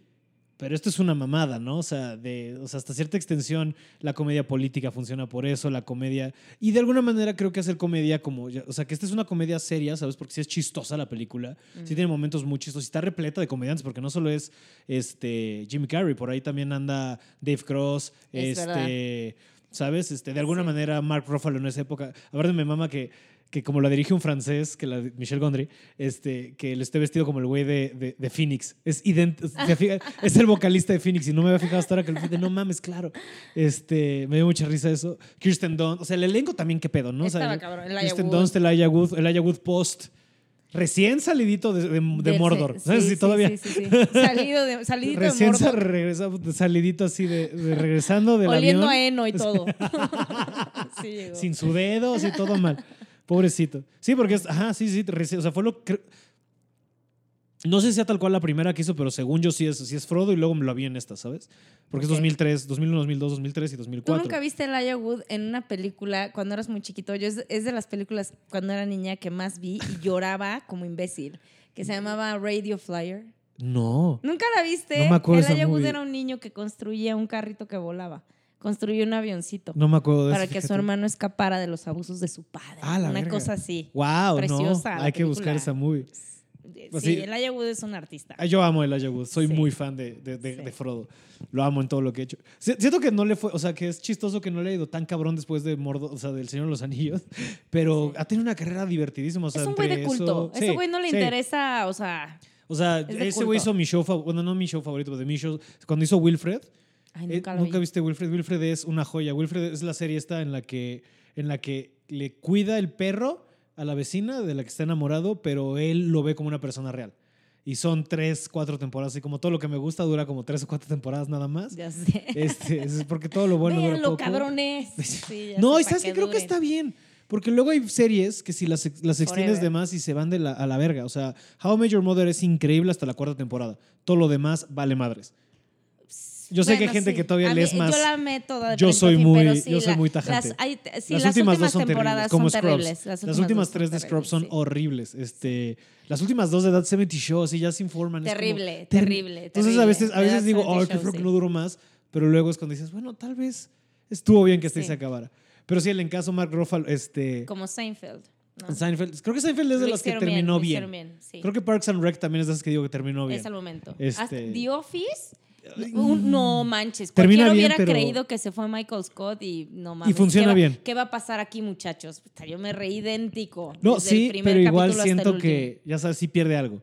pero esto es una mamada, ¿no? O sea, de, o sea, hasta cierta extensión la comedia política funciona por eso, la comedia... Y de alguna manera creo que hacer comedia como... O sea, que esta es una comedia seria, ¿sabes? Porque sí es chistosa la película, sí tiene momentos muy chistosos está repleta de comediantes, porque no solo es este, Jim Carrey, por ahí también anda Dave Cross, Es este... ¿Sabes? Este, de alguna Sí. manera, Mark Ruffalo en esa época. A ver, me mama que, que como la dirige un francés, que la Michel Gondry, este, que él esté vestido como el güey de, de, de Phoenix. Es, fija- es el vocalista de Phoenix y no me había fijado hasta ahora que el no mames, claro. Este, me dio mucha risa eso. Kirsten Dunst, o sea, el elenco también, qué pedo, ¿no? O sea, Estaba el- cabrón, Elijah Kirsten Wood. Dunst, Elijah Wood, Elijah Wood Post. Recién salidito de, de- de Mordor. sí, ¿Sabes? sí, si sí, todavía. sí, sí, sí. Salido de, salidito Recién de Mordor. regresa- salidito así de, de regresando del Oliendo avión. a heno y todo. sí, llegó. sin su dedo, así todo mal. Pobrecito. Sí, porque es, ajá, sí, sí, o sea, fue lo que no sé si sea tal cual la primera que hizo, pero según yo sí es, sí es Frodo y luego me lo vi en esta, ¿sabes? Porque Ok. es 2003, 2001, 2002, 2003 y ¿Tú 2004. nunca viste Elijah Wood en una película cuando eras muy chiquito? Yo es, es de las películas cuando era niña que más vi y lloraba como imbécil, que se llamaba Radio Flyer. No. ¿Nunca la viste? No me acuerdo Elijah Wood era un niño que construía un carrito que volaba. Construyó un avioncito No me acuerdo de para eso, que su hermano escapara de los abusos de su padre. Ah, la una verga. cosa así. Wow, Preciosa no. Hay que buscar esa movie. Pues sí. Elijah Wood es un artista. Ah, Yo amo el Elijah Wood, soy Sí. muy fan de, de, de- Sí. de Frodo. Lo amo en todo lo que he hecho. Si- Siento que no le fue, o sea, que es chistoso que no le ha ido tan cabrón después de Mordo, o sea, del Señor de los Anillos, pero ha tenido una carrera divertidísima. O sea, es un güey de culto. eso- Ese güey no le interesa, o sea. O sea, ese güey hizo mi show bueno, no mi show favorito, pero de mi show, cuando hizo Wilfred, Ay, eh, nunca lo ¿nunca vi. viste Wilfred? Wilfred es una joya. Wilfred es la serie esta en la que, en la que le cuida el perro a la vecina de la que está enamorado, pero él lo ve como una persona real. Y son tres, cuatro temporadas, y como todo lo que me gusta dura como tres o cuatro temporadas nada más. Ya sé. Este, es porque todo lo bueno dura Véanlo, poco. cabrones. Sí, No, y sabes qué que creo que está bien. Porque luego hay series que si las, las extiendes de más y se van de la- a la verga. O sea, How Your Mother es increíble hasta la cuarta temporada. Todo lo demás vale madres. Yo sé que hay Bueno, gente sí. que todavía lees más. Yo la amé toda. de Yo soy fin, muy- sí, yo soy muy tajante. Las, hay- sí, las, las últimas dos son temporadas terribles, como son terribles. Las, Las últimas tres de Scrubs son horribles. Este, las últimas dos de That 70 Show, así ya se informan. es como Terrible, terri- terrible, Entonces a terrible. veces, a veces digo, 70 oh, qué creo que no duró más. Pero luego es cuando dices, bueno, tal vez estuvo bien que este se acabara. Pero sí, el encaso Mark Ruffalo, este, Como Seinfeld. ¿no? Seinfeld, creo que Seinfeld es de las que terminó bien. hicieron bien, sí. Creo que Parks and Rec también es de esas que digo que terminó bien. Es al momento. Este- The Office. Un- no manches. Termina Cualquiera bien, hubiera pero- creído que se fue Michael Scott y no mames. funciona ¿qué va- bien. ¿Qué va a pasar aquí, muchachos? Puta, Yo me reí idéntico. No, desde el sí, primer pero igual siento que, ya sabes, sí pierde algo.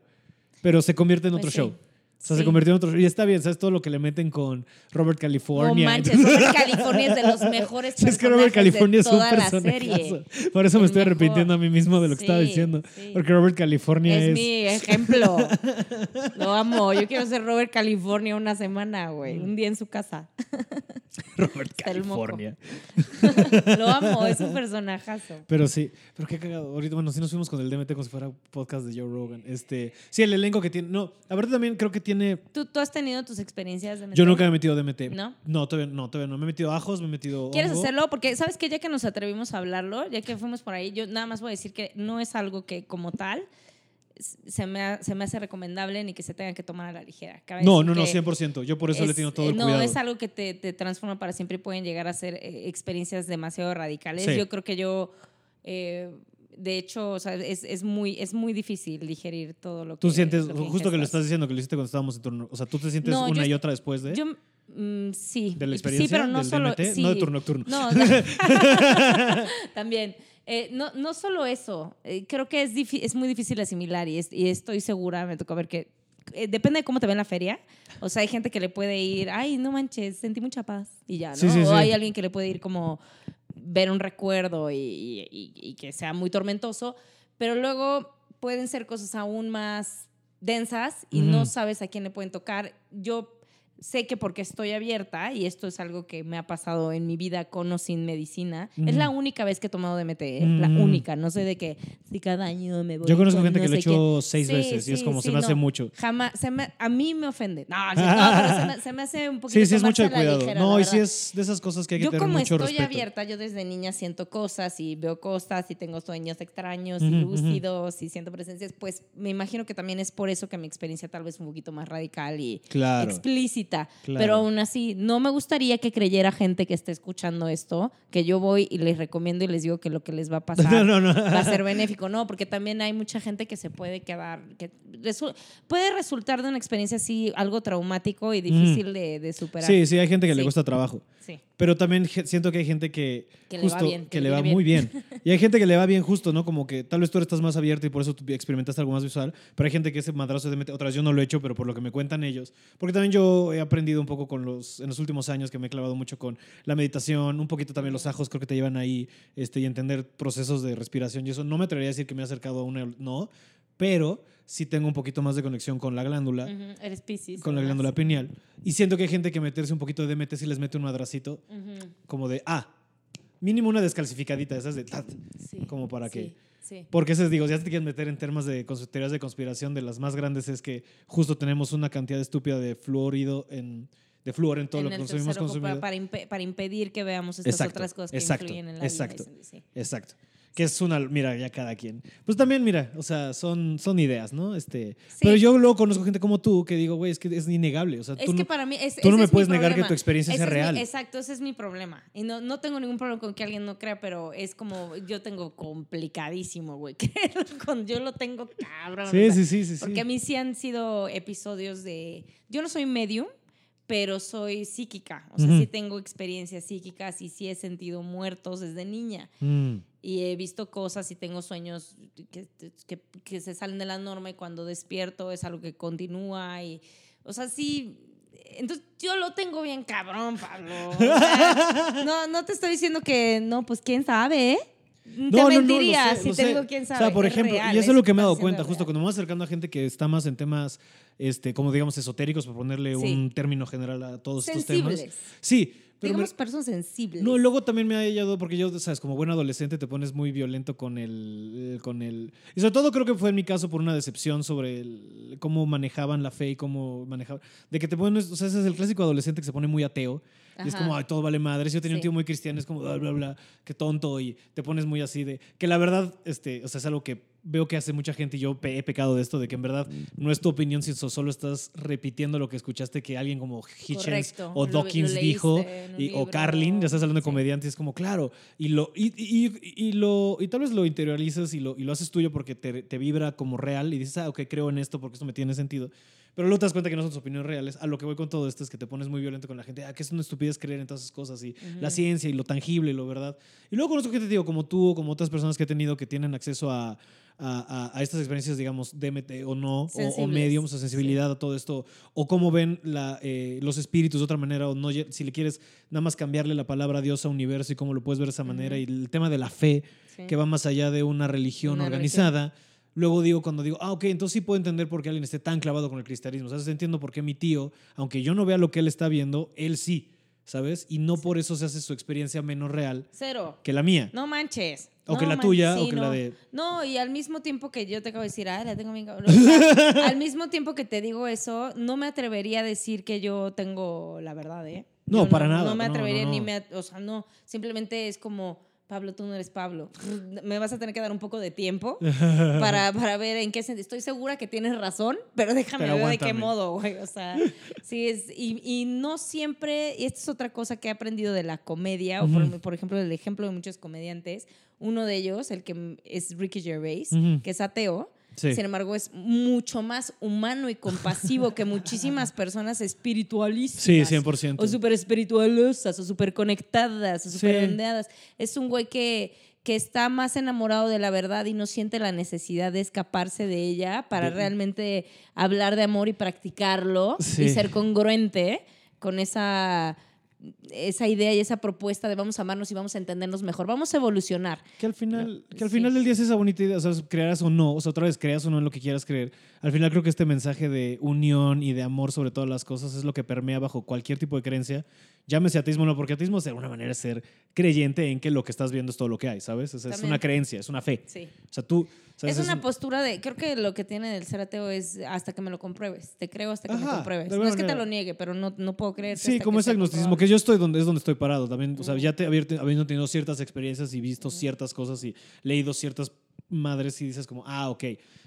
Pero se convierte en Pues otro sí. show. O sea, se Sí. convirtió en otro. Y está bien, ¿sabes? Todo lo que le meten con Robert No California. manches, Robert California es de los mejores Sí, es que personajes Robert California es un toda la personaje. serie. Por eso me El estoy mejor. arrepintiendo a mí mismo de lo que estaba Sí, diciendo. sí. Porque Robert California Es es. mi ejemplo. Lo amo. Yo quiero ser Robert California una semana, güey. Un día en su casa. Robert. California. Lo amo, es un personajazo. Pero sí, pero qué cagado. Ahorita, bueno, sí nos fuimos con el DMT como si fuera podcast de Joe Rogan. Este, sí, el elenco que tiene. No, aparte también creo que tiene. ¿Tú, tú has tenido tus experiencias de Yo nunca me he metido DMT. ¿No? No, todavía no, todavía no. Me he metido ajos, me he metido. ¿Quieres hongo. hacerlo? Porque, ¿sabes qué? Ya que nos atrevimos a hablarlo, ya que fuimos por ahí, yo nada más voy a decir que no es algo que como tal se me, ha- se me hace recomendable ni que se tenga que tomar a la ligera. Cabe No, no, no, que 100%. Yo por eso le es- tengo todo el no, cuidado. es algo que te, te transforma para siempre y pueden llegar a ser eh, experiencias demasiado radicales. Sí. Yo creo que yo, eh, de hecho, o sea, es, es muy, es muy difícil digerir todo lo que Tú sientes, justo que lo estás diciendo, que lo hiciste cuando estábamos en turno. O sea, tú te sientes No, yo una y otra después de. Yo, mm, sí. de la experiencia Sí, pero no del solo. Sí. no de turno nocturno. No, también. Eh, no, no solo eso, eh, creo que es, es muy difícil asimilar y, es- y estoy segura, me tocó ver que eh, depende de cómo te ve en la feria. O sea, hay gente que le puede ir, ay, no manches, sentí mucha paz y ya, ¿no? Sí, sí, o hay alguien que le puede ir como ver un recuerdo y, y- y- y que sea muy tormentoso, pero luego pueden ser cosas aún más densas y no sabes a quién le pueden tocar. Yo sé que porque estoy abierta, y esto es algo que me ha pasado en mi vida con o sin medicina, es Ujú. la única vez que he tomado DMT, ¿eh? la única, no sé de que si cada año me voy Yo conozco con gente no que lo sé hecho seis Sí, veces y es sí, como se sí, me hace no. mucho. Jamás, se me- a mí me ofende. No, sí, no, pero se me, se me hace un poquito Sí, sí, es mucho de cuidado. ligera, no, y sí es de esas cosas que hay que Yo tener como mucho estoy respeto. abierta, yo desde niña siento cosas y veo cosas y tengo sueños extraños Ujú, y ujú. lúcidos y siento presencias, pues me imagino que también es por eso que mi experiencia tal vez es un poquito más radical y Claro. explícita. Claro. Pero aún así, no me gustaría que creyera gente que esté escuchando esto, que yo voy y les recomiendo y les digo que lo que les va a pasar No, no, no. va a ser benéfico. No, porque también hay mucha gente que se puede quedar, que resu- puede resultar de una experiencia así algo traumático y difícil de, de superar. Sí, sí, hay gente que le Sí. cuesta trabajo. Sí. Pero también siento que hay gente que, Que le va justo bien, que que le va viene muy bien. Y hay gente que le va bien justo, ¿no? Como que tal vez tú estás más abierto y por eso tú experimentaste algo más visual, pero hay gente que ese madrazo de mete, otra vez yo no lo he hecho, pero por lo que me cuentan ellos, porque también yo he aprendido un poco con los en los últimos años que me he clavado mucho con la meditación, un poquito también los ajos creo que te llevan ahí este y entender procesos de respiración y eso no me atrevería a decir que me he acercado a una no, pero sí tengo un poquito más de conexión con la glándula Eres Piscis. con la glándula pineal. Y siento que hay gente que meterse un poquito de DMT si les mete un madracito, como de, ah, mínimo una descalcificadita, esas de, tat. sí, Como para sí, que- Sí. Porque esas, digo, ya te quieren meter en temas de teorías de conspiración, de las más grandes es que justo tenemos una cantidad estúpida de fluorido en, de flúor en todo En lo que consumimos. para, impe- para impedir que veamos estas Exacto, otras cosas que exacto, influyen en la exacto. vida. Exacto. Que es una, mira, ya cada quien. Pues también, mira, o sea, son, son ideas, ¿no? Este, Sí. Pero yo luego conozco gente como tú que digo, güey, es que es innegable. O sea, Es tú que no- para mí es, tú no me puedes negar que tu experiencia Ese sea es mi- real. exacto, ese es mi problema. Y no, no tengo ningún problema con que alguien no crea, pero es como, yo tengo complicadísimo, güey. Yo lo tengo cabrón. Sí, o sea, sí, sí, sí, sí. Porque a mí sí han sido episodios de... Yo no soy medium, pero soy psíquica. O sea, sí tengo experiencias psíquicas y sí he sentido muertos desde niña. Mm. Y he visto cosas y tengo sueños que, que, que se salen de la norma y cuando despierto es algo que continúa. Y, o sea, sí. Entonces yo lo tengo bien cabrón, Pablo. O sea, no, no te estoy diciendo que no, pues quién sabe, ¿eh? Te No, no, no, mentiría lo sé, si lo te sé. quién sabe. O sea, por ejemplo, real, y eso es lo que me he dado 100% cuenta, justo real. cuando me voy acercando a gente que está más en temas, este, como digamos, esotéricos, por ponerle Sí. un término general a todos estos temas. Sí, Pero Digamos me- personas sensibles. No, luego también me ha hallado, porque yo, sabes, como buen adolescente te pones muy violento con el, con el... Y sobre todo creo que fue en mi caso por una decepción sobre el- cómo manejaban la fe y cómo manejaban... De que te pones, o sea, ese es el clásico adolescente que se pone muy ateo. Y es como, ay, todo vale madres. Yo tenía un tío muy cristiano, es como, bla, bla, bla, qué tonto. Y te pones muy así de... Que la verdad, este, o sea, es algo que veo que hace mucha gente y yo he pecado de esto, de que en verdad no es tu opinión, si so- solo estás repitiendo lo que escuchaste que alguien como Hitchens Correcto. o Lo- lo Dawkins dijo, o. Carlin, ya estás hablando de comediantes, es como, claro, y, lo, y, y- y- y lo, y tal vez lo interiorizas y lo, y lo haces tuyo porque te, te vibra como real y dices, ah, ok, creo en esto porque esto me tiene sentido. Pero luego te das cuenta que no son tus opiniones reales. A lo que voy con todo esto es que te pones muy violento con la gente. Ah, que es una estupidez creer en todas esas cosas y la ciencia y lo tangible y lo verdad. Y luego conozco gente, digo, como tú o como otras personas que he tenido que tienen acceso a, a, a- a estas experiencias, digamos, DMT o no, o, o mediums, o sensibilidad a todo esto, o cómo ven la, eh, los espíritus de otra manera, o no, si le quieres nada más cambiarle la palabra Dios a universo y cómo lo puedes ver de esa manera, y el tema de la fe, Sí. que va más allá de una religión Una organizada. Luego digo, cuando digo, ah, ok, entonces sí puedo entender por qué alguien esté tan clavado con el cristianismo. O sea, entiendo por qué mi tío, aunque yo no vea lo que él está viendo, él sí, ¿sabes? Y no por eso se hace su experiencia menos real Cero. que la mía. No manches. O No que la tuya, sí, o que la no. de... No, y al mismo tiempo que yo te acabo de decir, ah, la tengo bien cabrón. Al mismo tiempo que te digo eso, no me atrevería a decir que yo tengo la verdad, ¿eh? No, Yo para nada, No me atrevería ni me. O sea, no. Simplemente es como, Pablo, tú no eres Pablo. Me vas a tener que dar un poco de tiempo para, para ver en qué sentido. Estoy segura que tienes razón, pero déjame Pero ver de qué modo, güey. O sea, sí es. Y, y no siempre. Y esta es otra cosa que he aprendido de la comedia, o por, por ejemplo, del ejemplo de muchos comediantes. Uno de ellos, el que es Ricky Gervais, que es ateo. Sí. Sin embargo, es mucho más humano y compasivo que muchísimas personas espiritualistas. Sí, 100%. O súper espiritualosas, o súper conectadas, o súper ondeadas. Es un güey que, que está más enamorado de la verdad y no siente la necesidad de escaparse de ella para realmente hablar de amor y practicarlo y ser congruente con esa, esa idea y esa propuesta de vamos a amarnos y vamos a entendernos mejor, vamos a evolucionar. Que al final, que al Sí. final del día es esa bonita idea, o sea, creas o no, o sea, otra vez creas o no en lo que quieras creer. Al final creo que este mensaje de unión y de amor sobre todas las cosas es lo que permea bajo cualquier tipo de creencia. Llámese ateísmo o no, porque ateísmo es de alguna manera ser creyente en que lo que estás viendo es todo lo que hay, ¿sabes? O sea, es una creencia, es una fe. Sí. O sea, tú... ¿sabes? Es una un- postura de, creo que lo que tiene el ser ateo es hasta que me lo compruebes. Te creo hasta que me Ajá, compruebes. de No alguna es que te manera. lo niegue, pero no, no puedo creer. Sí, como ese agnosticismo, que yo estoy donde es donde estoy parado también. O sea, Mm. ya te, habiendo tenido ciertas experiencias y visto ciertas cosas y leído ciertas madres y dices como, ah, ok,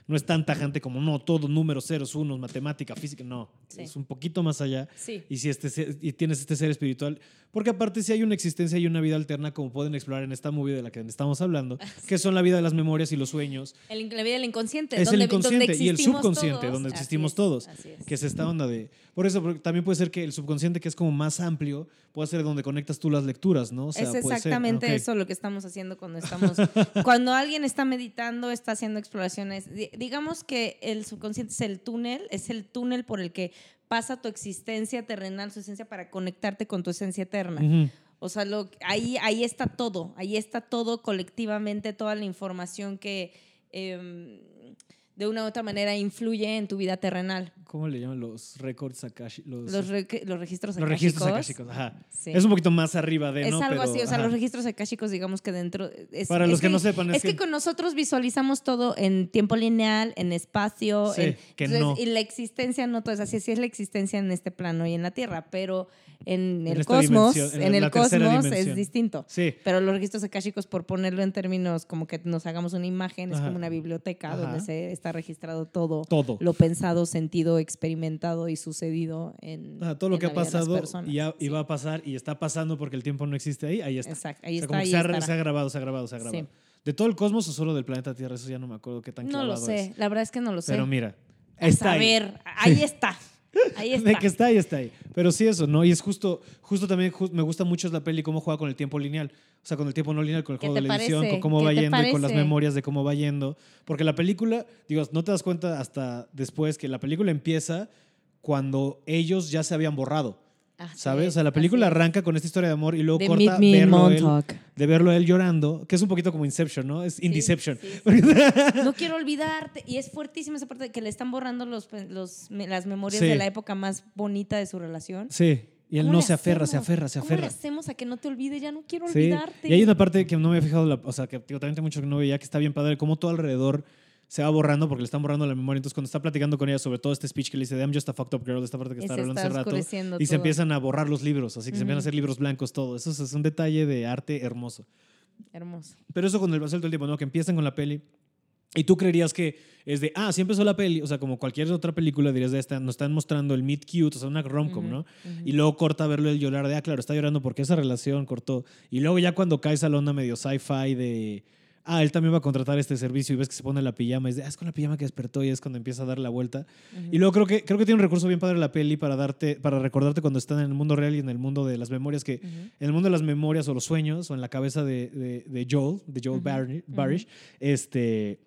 no es tan tajante como, no, todo números, ceros, unos, matemática, física, no. Sí. Es un poquito más allá. Sí. Y si este ser- y tienes este ser espiritual, porque aparte si hay una existencia y una vida alterna como pueden explorar en esta movie de la que estamos hablando, que son la vida de las memorias y los sueños, El, la vida del inconsciente. es donde, el inconsciente donde y el subconsciente, todos. donde Así existimos es, todos, así es. que es esta onda de... Por eso también puede ser que el subconsciente, que es como más amplio, puede ser donde conectas tú las lecturas, ¿no? O sea, es puede ser, exactamente eso lo que estamos haciendo cuando estamos. cuando alguien está meditando, está haciendo exploraciones. Di- Digamos que el subconsciente es el túnel, es el túnel por el que pasa tu existencia terrenal, su esencia, para conectarte con tu esencia eterna. O sea, lo, ahí, ahí está todo, ahí está todo colectivamente, toda la información que em, de una u otra manera influye en tu vida terrenal. ¿Cómo le llaman los récords Akashi? Los, Los, re- los registros los registros akáshicos, ajá. Sí. Es un poquito más arriba de, Es ¿no? algo Pero, así, o sea, ajá. los registros akáshicos, digamos que dentro. Es, Para es los que no sepan, es es que, que- con nosotros visualizamos todo en tiempo lineal, en espacio. Sí, en- que entonces, no. Y la existencia no todo es así, así es la existencia en este plano y en la Tierra, pero en, el cosmos, en el cosmos es distinto. Sí. Pero los registros akáshicos, por ponerlo en términos como que nos hagamos una imagen, es como una biblioteca Ajá. donde se está registrado todo, Todo. lo pensado, sentido, experimentado y sucedido en todo lo en que ha pasado y, ya- y Sí. va a pasar y está pasando porque el tiempo no existe ahí, ahí está. Exacto, ahí O sea, está, como que ahí se, ha, estará. se ha grabado, se ha grabado, se ha grabado. Sí. ¿De todo el cosmos o solo del planeta Tierra? Eso ya no me acuerdo qué tan No lo clavado sé, es. la verdad es que no lo sé. Pero mira, A está ahí. saber, ahí está. Ahí está. De que está ahí, está ahí. Pero sí eso, ¿no? Y es justo, justo también, ju- me gusta mucho la peli cómo juega con el tiempo lineal. O sea, con el tiempo no lineal, con el ¿Qué juego de la edición, parece? con cómo ¿Qué va yendo y con las parece? memorias de cómo va yendo. Porque la película, digo, no te das cuenta hasta después que la película empieza cuando ellos ya se habían borrado. Así ¿Sabes? es, o sea, la película así arranca con esta historia de amor y luego De corta verlo él, de verlo a él llorando, que es un poquito como Inception, ¿no? Es Indeception. sí, No quiero olvidarte. Y es fuertísima esa parte de que le están borrando los, los, las memorias de la época más bonita de su relación. Sí. Y él ¿Cómo no se aferra, se aferra, se ¿Cómo le aferra. hacemos a que no te olvide? Ya no quiero olvidarte. Y hay una parte que no me había fijado, la- o sea, que digo, también tengo mucho que no veía, que está bien padre, cómo todo alrededor se va borrando porque le están borrando la memoria. Entonces, cuando está platicando con ella sobre todo este speech que le dice, I'm just a fucked up girl, esta parte que está hablando hace rato, y se empiezan a borrar los libros, así que se empiezan a hacer libros blancos, todo. Eso es, un detalle de arte hermoso. Hermoso. Pero eso con el paseo del tiempo, ¿no? Que empiezan con la peli. Y tú creerías que es de, ah, sí empezó la peli, o sea, como cualquier otra película, dirías de esta, nos están mostrando el meet cute, o sea, una rom-com, ¿no? ujú. Y luego corta a verlo el llorar de, ah, claro, está llorando porque esa relación cortó. Y luego ya cuando cae esa onda medio sci-fi de, ah, él también va a contratar este servicio y ves que se pone la pijama y es de, ah, es con la pijama que despertó y es cuando empieza a dar la vuelta. Ujú. Y luego creo que, creo que tiene un recurso bien padre la peli para darte, para recordarte cuando están en el mundo real y en el mundo de las memorias que, Ujú. en el mundo de las memorias o los sueños o en la cabeza de, de- de Joel, de Joel Barry- ujú. Barish, este,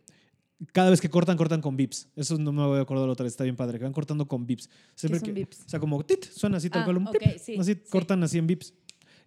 cada vez que cortan, cortan con bips. Eso no me voy a acordar la otra vez, está bien padre, que van cortando con bips. Siempre son que- bips? O sea, como tit, suena así tal Ah, cual, un ok, pip, sí, así sí. cortan así en bips.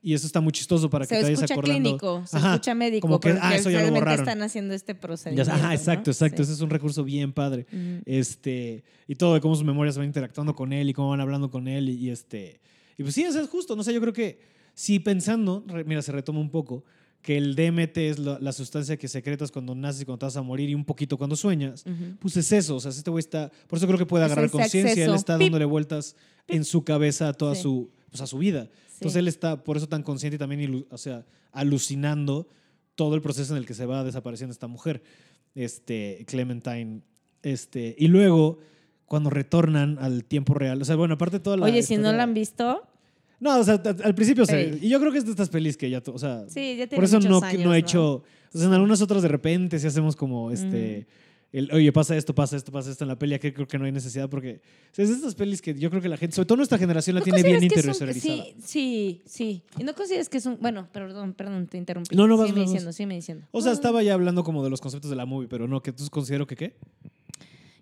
Y eso está muy chistoso para que se te vayas escucha acordando. clínico, se Ajá, escucha médico, como que, ah, eso ya lo borraron. están haciendo este procedimiento. ajá, ¿no? exacto, exacto. Sí. Ese es un recurso bien padre. Este, y todo de cómo sus memorias van interactuando con él y cómo van hablando con él. Y, y este. Y pues sí, eso es justo. No sé, yo creo que sí pensando, re- mira, se retoma un poco, que el DMT es la, la sustancia que secretas cuando naces y cuando te vas a morir y un poquito cuando sueñas. Pues es eso, o sea, este güey está, por eso creo que puede Es agarrar conciencia, él está Pip. dándole vueltas en su cabeza a toda Sí. su, pues a su vida. Entonces él está por eso tan consciente y también, o sea, alucinando todo el proceso en el que se va desapareciendo esta mujer, este, Clementine. Este, y luego, cuando retornan al tiempo real, o sea, bueno, aparte de toda la... Oye, si no la han visto, No, o sea, al principio se... Ey. Y yo creo que es de estas pelis que ya, o sea... sí, ya tiene por eso no, años, no he hecho... O sea, en algunas otras de repente si hacemos como este... El, Oye, pasa esto, pasa esto, pasa esto en la peli. Aquí creo que no hay necesidad porque o sea, es de estas pelis que yo creo que la gente, sobre todo nuestra generación, la ¿No tiene bien interiorizada. Sí, sí, sí. Y no consideras que es un... Bueno, perdón, perdón, te interrumpí. No, no, vas, vas, vas. diciendo, sígueme diciendo. O sea, estaba ya hablando como de los conceptos de la movie, pero no, que tú considero que qué.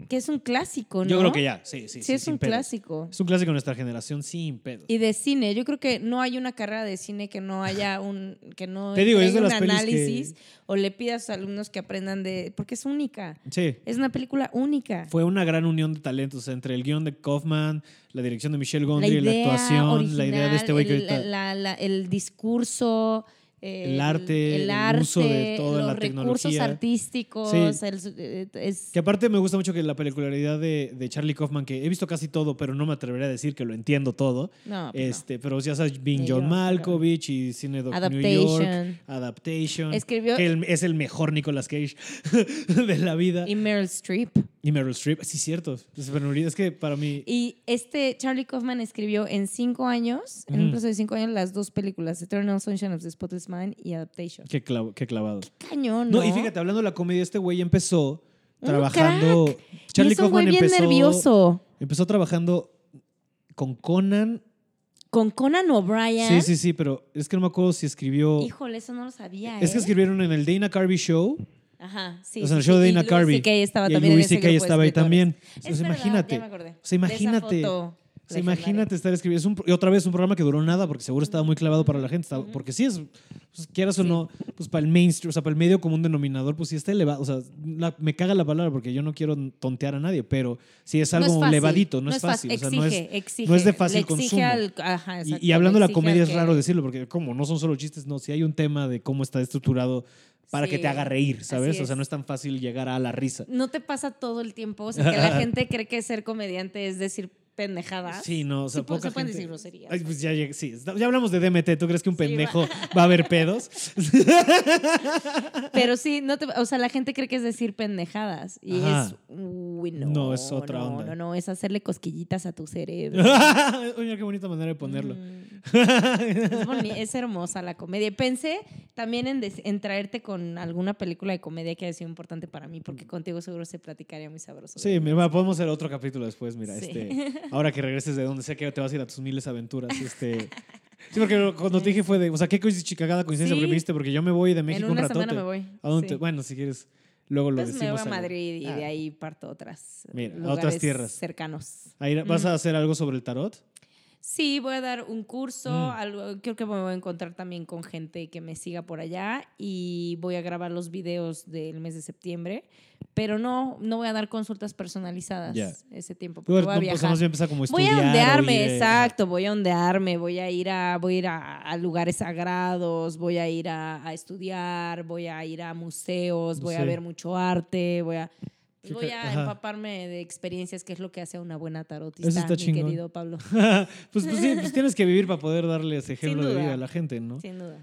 Que es un clásico, ¿no? Yo creo que ya, sí, sí. Sí, sí, es un clásico. Es un clásico de nuestra generación sin pedos. Y de cine, yo creo que no hay una carrera de cine que no haya un que no Te digo, es de las un que- análisis o le pidas a sus alumnos que aprendan de porque es única. Sí. Es una película única. Fue una gran unión de talentos entre el guion de Kaufman, la dirección de Michelle Gondry, la, idea actuación, original, la idea de este güey que ahorita- la- la- el discurso, eh, El arte, el uso de toda los la recursos tecnología. artísticos, Sí. el- eh, es Que aparte me gusta mucho que la peculiaridad de, de Charlie Kaufman, que he visto casi todo, pero no me atrevería a decir que lo entiendo todo. no, pues no. este, Pero ya sabes, Being Ni John Malkovich y Cine Doc New York, Adaptation. Adaptation. Escribió que es el mejor Nicolas Cage de la vida. y Meryl Streep. Y Meryl Streep, sí, cierto. Es, que para mí. Y este Charlie Kaufman escribió en cinco años, en un plazo de cinco años, las dos películas, Eternal Sunshine of the Spotless Mind y Adaptation. Qué, clav- qué clavado. Cañón, ¿no? No, y fíjate, hablando de la comedia, este güey empezó trabajando. crack. Charlie Kaufman bien empezó, nervioso. empezó trabajando con Conan. Con Conan O'Brien. Sí, sí, sí, pero es que no me acuerdo si escribió. Híjole, eso no lo sabía. Es que ¿eh? escribieron en el Dana Carvey Show. Ajá, sí. o sea, el sí, show de sí. Y Dana Louis Carvey. C.K. estaba y también en ese grupo estaba ahí también. Es verdad, imagínate. ya me acordé. O sea, De esa imagínate. foto O legendaria. imagínate estar escribiendo. Es un, y otra vez un programa que duró nada porque seguro estaba muy clavado para la gente. estaba-. Porque sí es, pues, quieras o Sí. no, pues para el mainstream, o sea, para el medio común denominador, pues sí está elevado. O sea, la- me caga la palabra porque yo no quiero tontear a nadie, pero sí es No algo fácil, levadito, no, es fácil. Exige, o sea, no es, exige. no es de fácil Le consumo. al- ajá, y- exacto, y, hablando de la comedia es que- raro decirlo porque como no son solo chistes, no, si hay un tema de cómo está estructurado para que Sí, te haga reír, ¿sabes? O sea, no es tan fácil llegar a la risa. No te pasa todo el tiempo. O sea, que la gente cree que ser comediante es decir pendejadas. Sí, no, o sea, Sí, poca se pueden decir groserías. Ay, pues ya, sí, ya hablamos de DMT. ¿Tú crees que un Sí, pendejo va a haber pedos? Pero sí, no te, o sea, la gente cree que es decir pendejadas. Y Ajá. es. Uy, no. No, es otra no, onda. No, no, es hacerle cosquillitas a tu cerebro. Oye, qué bonita manera de ponerlo. Mm. es, hermosa la comedia. Pensé también en, des- en traerte con alguna película de comedia que haya sido importante para mí, porque contigo seguro se platicaría muy sabroso. Sí, mira, podemos hacer otro capítulo después, mira, Sí. este, ahora que regreses de donde sea que te vas a ir a tus miles aventuras, este, sí, porque cuando te dije fue de, o sea, qué cagada coincidencia, Sí. porque me yo me voy de En México un una ratote. semana me voy. ¿A dónde sí. te- bueno, si quieres, luego lo Entonces me decimos. voy a. Madrid y Ah. de ahí parto a otras Mira, a lugares otras tierras. cercanos. Ahí, ¿Vas a hacer algo sobre el tarot? Sí, voy a dar un curso, Mm. algo, creo que me voy a encontrar también con gente que me siga por allá y voy a grabar los videos del mes de septiembre, pero no, no voy a dar consultas personalizadas ese tiempo, porque no, voy a pues, viajar. más bien empieza como Voy estudiar. a o ondearme, eh, exacto, voy a ondearme, voy a ir a, voy a, ir a, a lugares sagrados, voy a ir a, a estudiar, voy a ir a museos, voy a ver mucho arte, voy a, Voy que- a ajá. empaparme de experiencias, que es lo que hace a una buena tarotista, Eso está mi chingón. querido Pablo. pues, pues sí, pues tienes que vivir para poder darle ese ejemplo de vida a la gente, ¿no? Sin duda.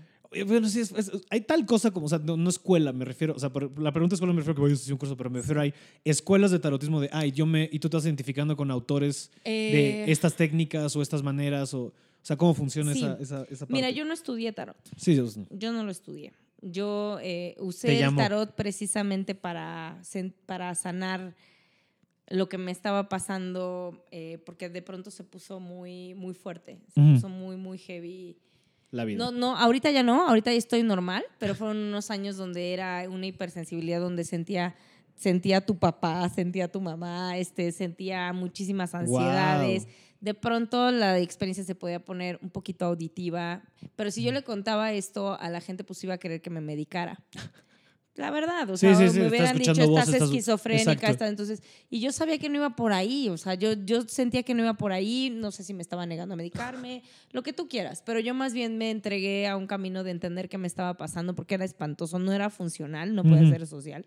Bueno, sí, es- es- hay tal cosa como, o sea, no, no escuela, me refiero, o sea, por- la pregunta es cuál me refiero que voy a hacer un curso, pero me refiero hay escuelas de tarotismo de, ay, yo me, y tú te vas identificando con autores Eh, de estas técnicas o estas maneras, o, o sea, cómo funciona Sí. esa, esa, esa parte. Mira, yo no estudié tarot. Sí, yo- Yo no lo estudié. Yo eh, usé el tarot precisamente para, para sanar lo que me estaba pasando, eh, porque de pronto se puso muy, muy fuerte, se puso muy, muy heavy. la vida. No, no, ahorita ya no, ahorita ya estoy normal, pero fueron unos años donde era una hipersensibilidad, donde sentía, sentía a tu papá, sentía a tu mamá, este, sentía muchísimas ansiedades. Wow. De pronto la experiencia se podía poner un poquito auditiva, pero si yo le contaba esto a la gente, pues iba a querer que me medicara. La verdad, o sea, sí, sí, me hubieran dicho, estás esquizofrénica, estás- entonces, y yo sabía que no iba por ahí, o sea, yo, yo sentía que no iba por ahí, no sé si me estaba negando a medicarme, lo que tú quieras, pero yo más bien me entregué a un camino de entender qué me estaba pasando porque era espantoso, no era funcional, no podía ser social.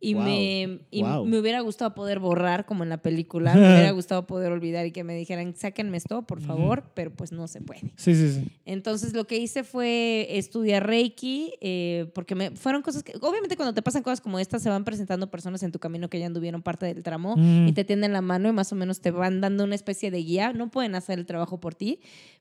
Y, Wow, me, y wow. me hubiera gustado poder borrar como en la película, me hubiera gustado poder olvidar y que me dijeran, sáquenme esto, por favor, pero pues no se puede. Sí, sí, sí. Entonces lo que hice fue estudiar Reiki, eh, porque me, fueron cosas que, obviamente cuando te pasan cosas como estas, se van presentando personas en tu camino que ya anduvieron parte del tramo Mm. y te tienden la mano y más o menos te van dando una especie de guía. No pueden hacer el trabajo por ti,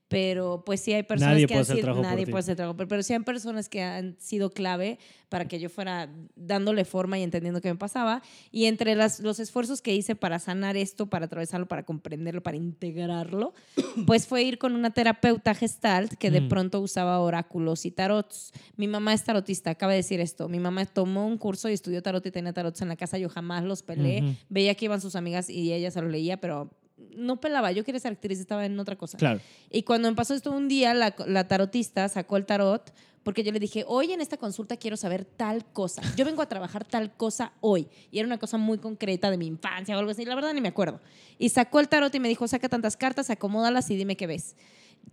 pero pues sí hay personas Nadie que puede han sido, nadie puede hacer trabajo, pero, pero sí hay personas que han sido clave para que yo fuera dándole forma y entendiendo qué me pasaba. Y entre las, los esfuerzos que hice para sanar esto, para atravesarlo, para comprenderlo, para integrarlo, pues fue ir con una terapeuta gestalt que de Mm. pronto usaba oráculos y tarots. Mi mamá es tarotista, acaba de decir esto. Mi mamá tomó un curso y estudió tarot y tenía tarots en la casa. Yo jamás los pelé. Ujú. Veía que iban sus amigas y ella se lo leía, pero no pelaba. Yo quería ser actriz, estaba en otra cosa. Claro. Y cuando me pasó esto un día, la, la tarotista sacó el tarot porque yo le dije, hoy en esta consulta quiero saber tal cosa. Yo vengo a trabajar tal cosa hoy. Y era una cosa muy concreta de mi infancia o algo así. La verdad ni me acuerdo. Y sacó el tarot y me dijo, saca tantas cartas, acomódalas y dime qué ves.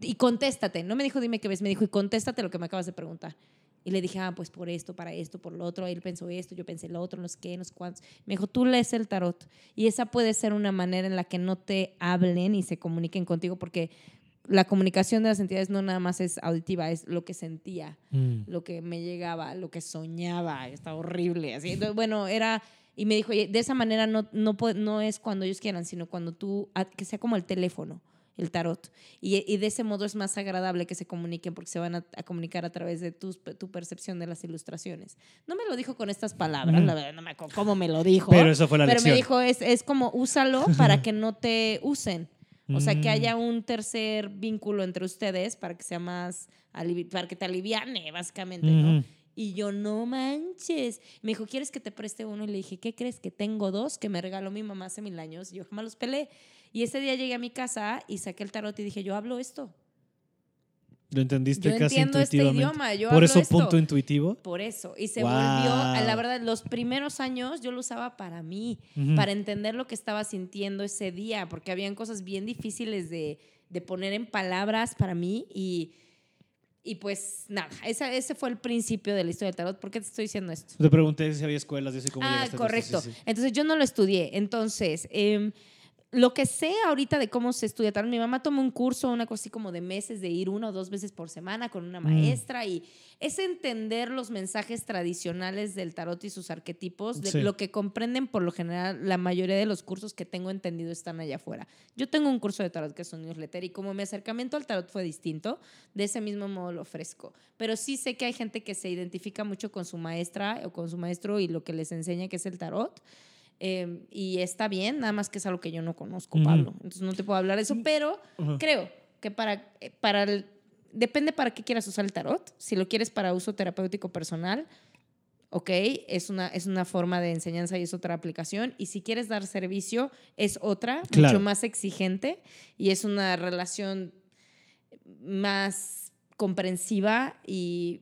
Y contéstate. No me dijo dime qué ves, me dijo y contéstate lo que me acabas de preguntar. Y le dije, ah, pues por esto, para esto, por lo otro. Él pensó esto, yo pensé lo otro, no sé qué, no sé cuántos. Me dijo, tú lees el tarot. Y esa puede ser una manera en la que no te hablen y se comuniquen contigo, porque la comunicación de las entidades no nada más es auditiva, es lo que sentía, Mm. lo que me llegaba, lo que soñaba. Está horrible. Así. Entonces, bueno, era. Y me dijo, "Oye, de esa manera no, no, no es cuando ellos quieran, sino cuando tú, que sea como el teléfono, el tarot. Y, y de ese modo es más agradable que se comuniquen porque se van a, a comunicar a través de tus- tu percepción de las ilustraciones. No me lo dijo con estas palabras, la verdad, no me acuerdo cómo me lo dijo. Pero eso fue la Pero lección. me dijo, es, es como úsalo para que no te usen. O sea, que Mm. haya un tercer vínculo entre ustedes para que sea más, para que te aliviane, básicamente. Y yo, no manches. Me dijo, ¿quieres que te preste uno? Y le dije, ¿qué crees? Que tengo dos que me regaló mi mamá hace mil años. Y yo jamás los pelé. Y ese día llegué a mi casa y saqué el tarot y dije, yo hablo esto. Lo entendiste Yo casi entiendo este idioma. Yo Por hablo eso esto. punto intuitivo. Por eso. Y se Wow. volvió, la verdad, los primeros años yo lo usaba para mí, Ujú. para entender lo que estaba sintiendo ese día, porque habían cosas bien difíciles de, de poner en palabras para mí y, y pues nada, esa, ese fue el principio de la historia del tarot. ¿Por qué te estoy diciendo esto? Te pregunté si había escuelas y así como Ah, llegaste a esto. correcto. Sí, sí. Entonces yo no lo estudié. Entonces, em, lo que sé ahorita de cómo se estudia tarot, mi mamá tomó un curso, una cosa así como de meses, de ir una o dos veces por semana con una Mm. maestra y es entender los mensajes tradicionales del tarot y sus arquetipos, de Sí. lo que comprenden por lo general la mayoría de los cursos que tengo entendido están allá afuera. Yo tengo un curso de tarot que es un newsletter y como mi acercamiento al tarot fue distinto, de ese mismo modo lo ofrezco. Pero sí sé que hay gente que se identifica mucho con su maestra o con su maestro y lo que les enseña que es el tarot. Eh, y está bien, nada más que es algo que yo no conozco. Pablo. Entonces no te puedo hablar de eso, pero creo que para, eh, para el- depende para qué quieras usar el tarot. Si lo quieres para uso terapéutico personal, ¿ok? Es una, es una forma de enseñanza y es otra aplicación. Y si quieres dar servicio, es otra, Claro. mucho más exigente y es una relación más comprensiva y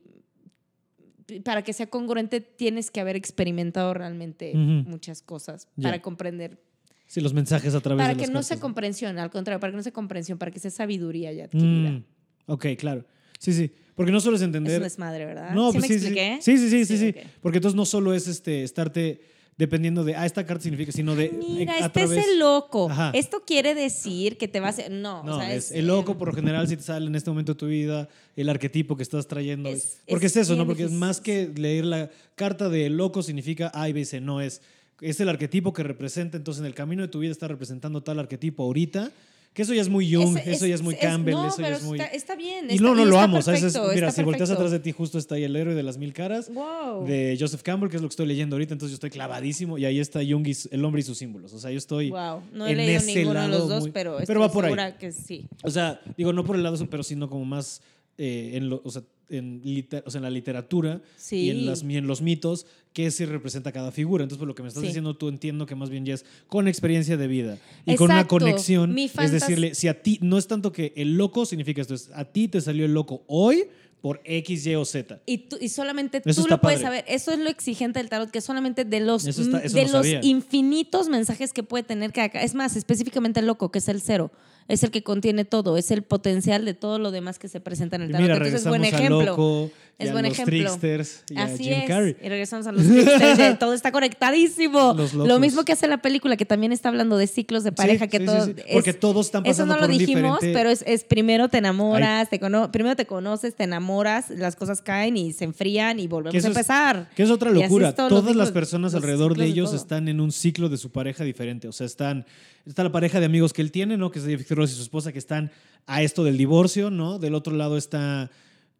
para que sea congruente tienes que haber experimentado realmente muchas cosas para comprender. Sí, los mensajes a través Para de que las no sea comprensión, al contrario, para que no sea comprensión, para que sea sabiduría ya adquirida. Mm, ok, claro. Sí, sí. Porque no solo es Es entender. un desmadre, ¿verdad? No, ¿Sí pues me sí, sí, sí, sí, sí, sí, sí. ok. Porque entonces no solo es este estarte dependiendo de, ah, esta carta significa, sino de Mira, eh, a este es través- el loco. Ajá. Esto quiere decir que te vas a... No, No, o sea, es el loco por lo general si te sale en este momento de tu vida, el arquetipo que estás trayendo. Es- porque es, es eso, ¿no? Porque es más que leer la carta de loco significa A y B C, no es es el arquetipo que representa, entonces en el camino de tu vida está representando tal arquetipo ahorita, que eso ya es muy Jung, Es- eso ya es muy es- Campbell, no, eso ya es muy Está, está bien. Y está- no, no lo amo, o sea, es- perfecto, mira, si volteas perfecto. atrás de ti justo está ahí el héroe de las mil caras Wow. de Joseph Campbell, que es lo que estoy leyendo ahorita, entonces yo estoy clavadísimo y ahí está Jung y el hombre y sus símbolos, o sea, yo estoy Wow. No he en leído ese ninguno de los dos, muy- pero, pero va por ahí. que sí. O sea, digo, no por el lado, pero sino como más eh, en, lo- o sea, en, liter- o sea, en la literatura Sí. y, en las, y en los mitos, qué se representa cada figura. Entonces, por lo que me estás Sí. diciendo, tú entiendo que más bien ya es con experiencia de vida y con una Exacto. conexión. Mi Es decirle, si a ti, no es tanto que el loco significa esto, es a ti te salió el loco hoy por X, Y o Z. Y, tú- y solamente Eso tú lo puedes padre. saber. Eso es lo exigente del tarot, que solamente de los, Eso está- eso de no los sabía. infinitos mensajes que puede tener cada ca- Es más, específicamente el loco, que es el cero. Es el que contiene todo. Es el potencial de todo lo demás que se presenta en el tarot. mira, Entonces, regresamos buen ejemplo. loco, Es buen ejemplo. y a Así Jim es. Carrey. Y regresamos a los tricksters, todo está conectadísimo. Los Lo mismo que hace la película, que también está hablando de ciclos de pareja, Sí, que sí, todo. sí, sí. Porque es- todos están Eso pasando no lo por dijimos, diferente- pero es, es primero te enamoras, te cono- primero te conoces, te enamoras, las cosas caen y se enfrían y volvemos a empezar. Que es otra locura. Todas las personas alrededor de ellos están en un ciclo de su pareja diferente. O sea, están. Está la pareja de amigos que él tiene, ¿no? Que es David Ross y su esposa, que están a esto del divorcio, ¿no? Del otro lado está.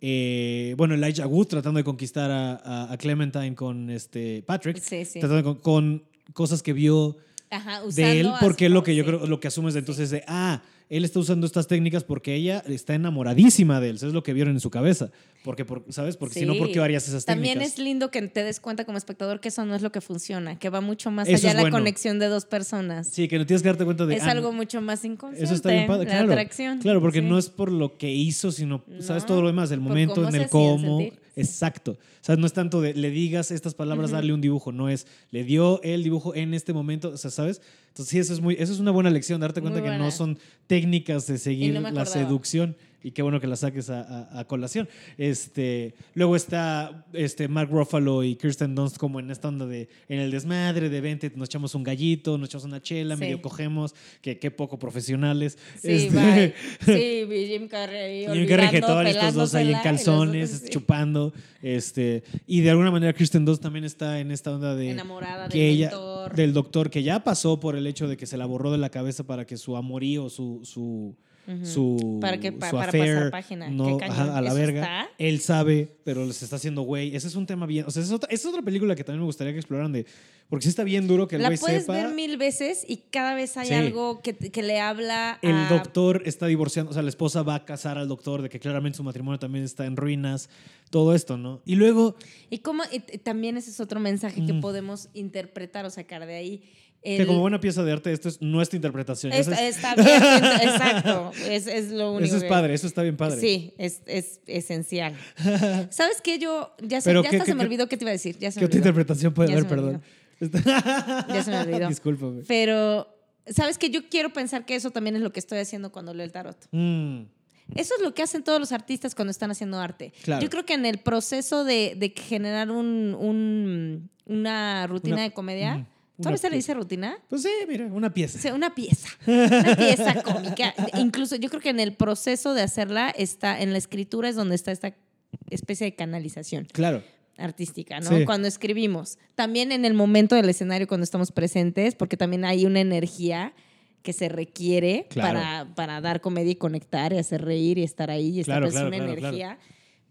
eh, bueno, Elijah Wood tratando de conquistar a, a- a Clementine con este Patrick. Sí, sí. Tratando con, con cosas que vio Ajá, de él, porque es lo que yo creo, lo que asumes de entonces de, ah, él está usando estas técnicas porque ella está enamoradísima de él. Eso es lo que vieron en su cabeza. Porque, por- ¿sabes? Porque si no, ¿por qué harías esas También técnicas? es lindo que te des cuenta como espectador que eso no es lo que funciona, que va mucho más Eso allá de la bueno. conexión de dos personas. Sí, que no tienes que darte cuenta de... es ah, algo mucho más inconsciente. Eso está bien padre, la claro. atracción. Claro, porque sí. no es por lo que hizo, sino, ¿sabes? No, Todo lo demás, el momento, en el cómo. Exacto. O sea, no es tanto de le digas estas palabras, darle un dibujo, no es le dio el dibujo en este momento, o sea, ¿sabes? Entonces, sí, eso es, muy, eso es una buena lección, darte cuenta que no son técnicas de seguir no la seducción. Y qué bueno que la saques a, a- a colación. Este, luego está este, Mark Ruffalo y Kirsten Dunst como en esta onda de en el desmadre de vente, nos echamos un gallito, nos echamos una chela, Sí. medio cogemos, que qué poco profesionales. Sí, Este. Sí, Jim Carrey. Jim Carrey jetón, estos dos ahí en calzones, otros, sí. chupando. Este, y de alguna manera Kristen Dunst también está en esta onda de Enamorada que del ella, mentor. del doctor, que ya pasó por el hecho de que se la borró de la cabeza para que su amorío, su, su, Su, Para que- pa- su para affair, pasar página. no, ajá, a la ¿Eso verga. está? Él sabe, pero les está haciendo güey. Ese es un tema bien. O sea, es otra, es otra película que también me gustaría que exploraran de. Porque sí está bien duro que el La puedes ver mil veces y cada vez hay Sí. algo que, que le habla El doctor está divorciando, o sea, la esposa va a casar al doctor, de que claramente su matrimonio también está en ruinas, todo esto, ¿no? Y luego, Y t- también ese es otro mensaje que podemos interpretar o sacar de ahí. Que como buena pieza de arte, esto es nuestra interpretación. Es, está bien, exacto. Es, es lo único. eso es que- padre, eso está bien padre. Sí, es, es esencial. ¿Sabes qué? Yo ya, sé, Pero ya ¿qué- hasta qué- se me olvidó qué te iba a decir. Ya se ¿Qué me otra interpretación puede Ya haber, perdón? Ya se me olvidó. Discúlpame. Pero, ¿sabes qué? Yo quiero pensar que eso también es lo que estoy haciendo cuando leo el tarot. Mm, Eso es lo que hacen todos los artistas cuando están haciendo arte. Claro. Yo creo que en el proceso de, de generar un, un- una rutina Una- de comedia. ¿Todavía se le dice rutina? Pues sí, mira, una pieza. una pieza, una pieza cómica. Incluso yo creo que en el proceso de hacerla está, en la escritura es donde está esta especie de canalización Claro. artística, ¿no? Sí. Cuando escribimos. También en el momento del escenario, cuando estamos presentes, porque también hay una energía que se requiere Claro. para, para dar comedia y conectar y hacer reír y estar ahí y estar Claro, es claro, una energía.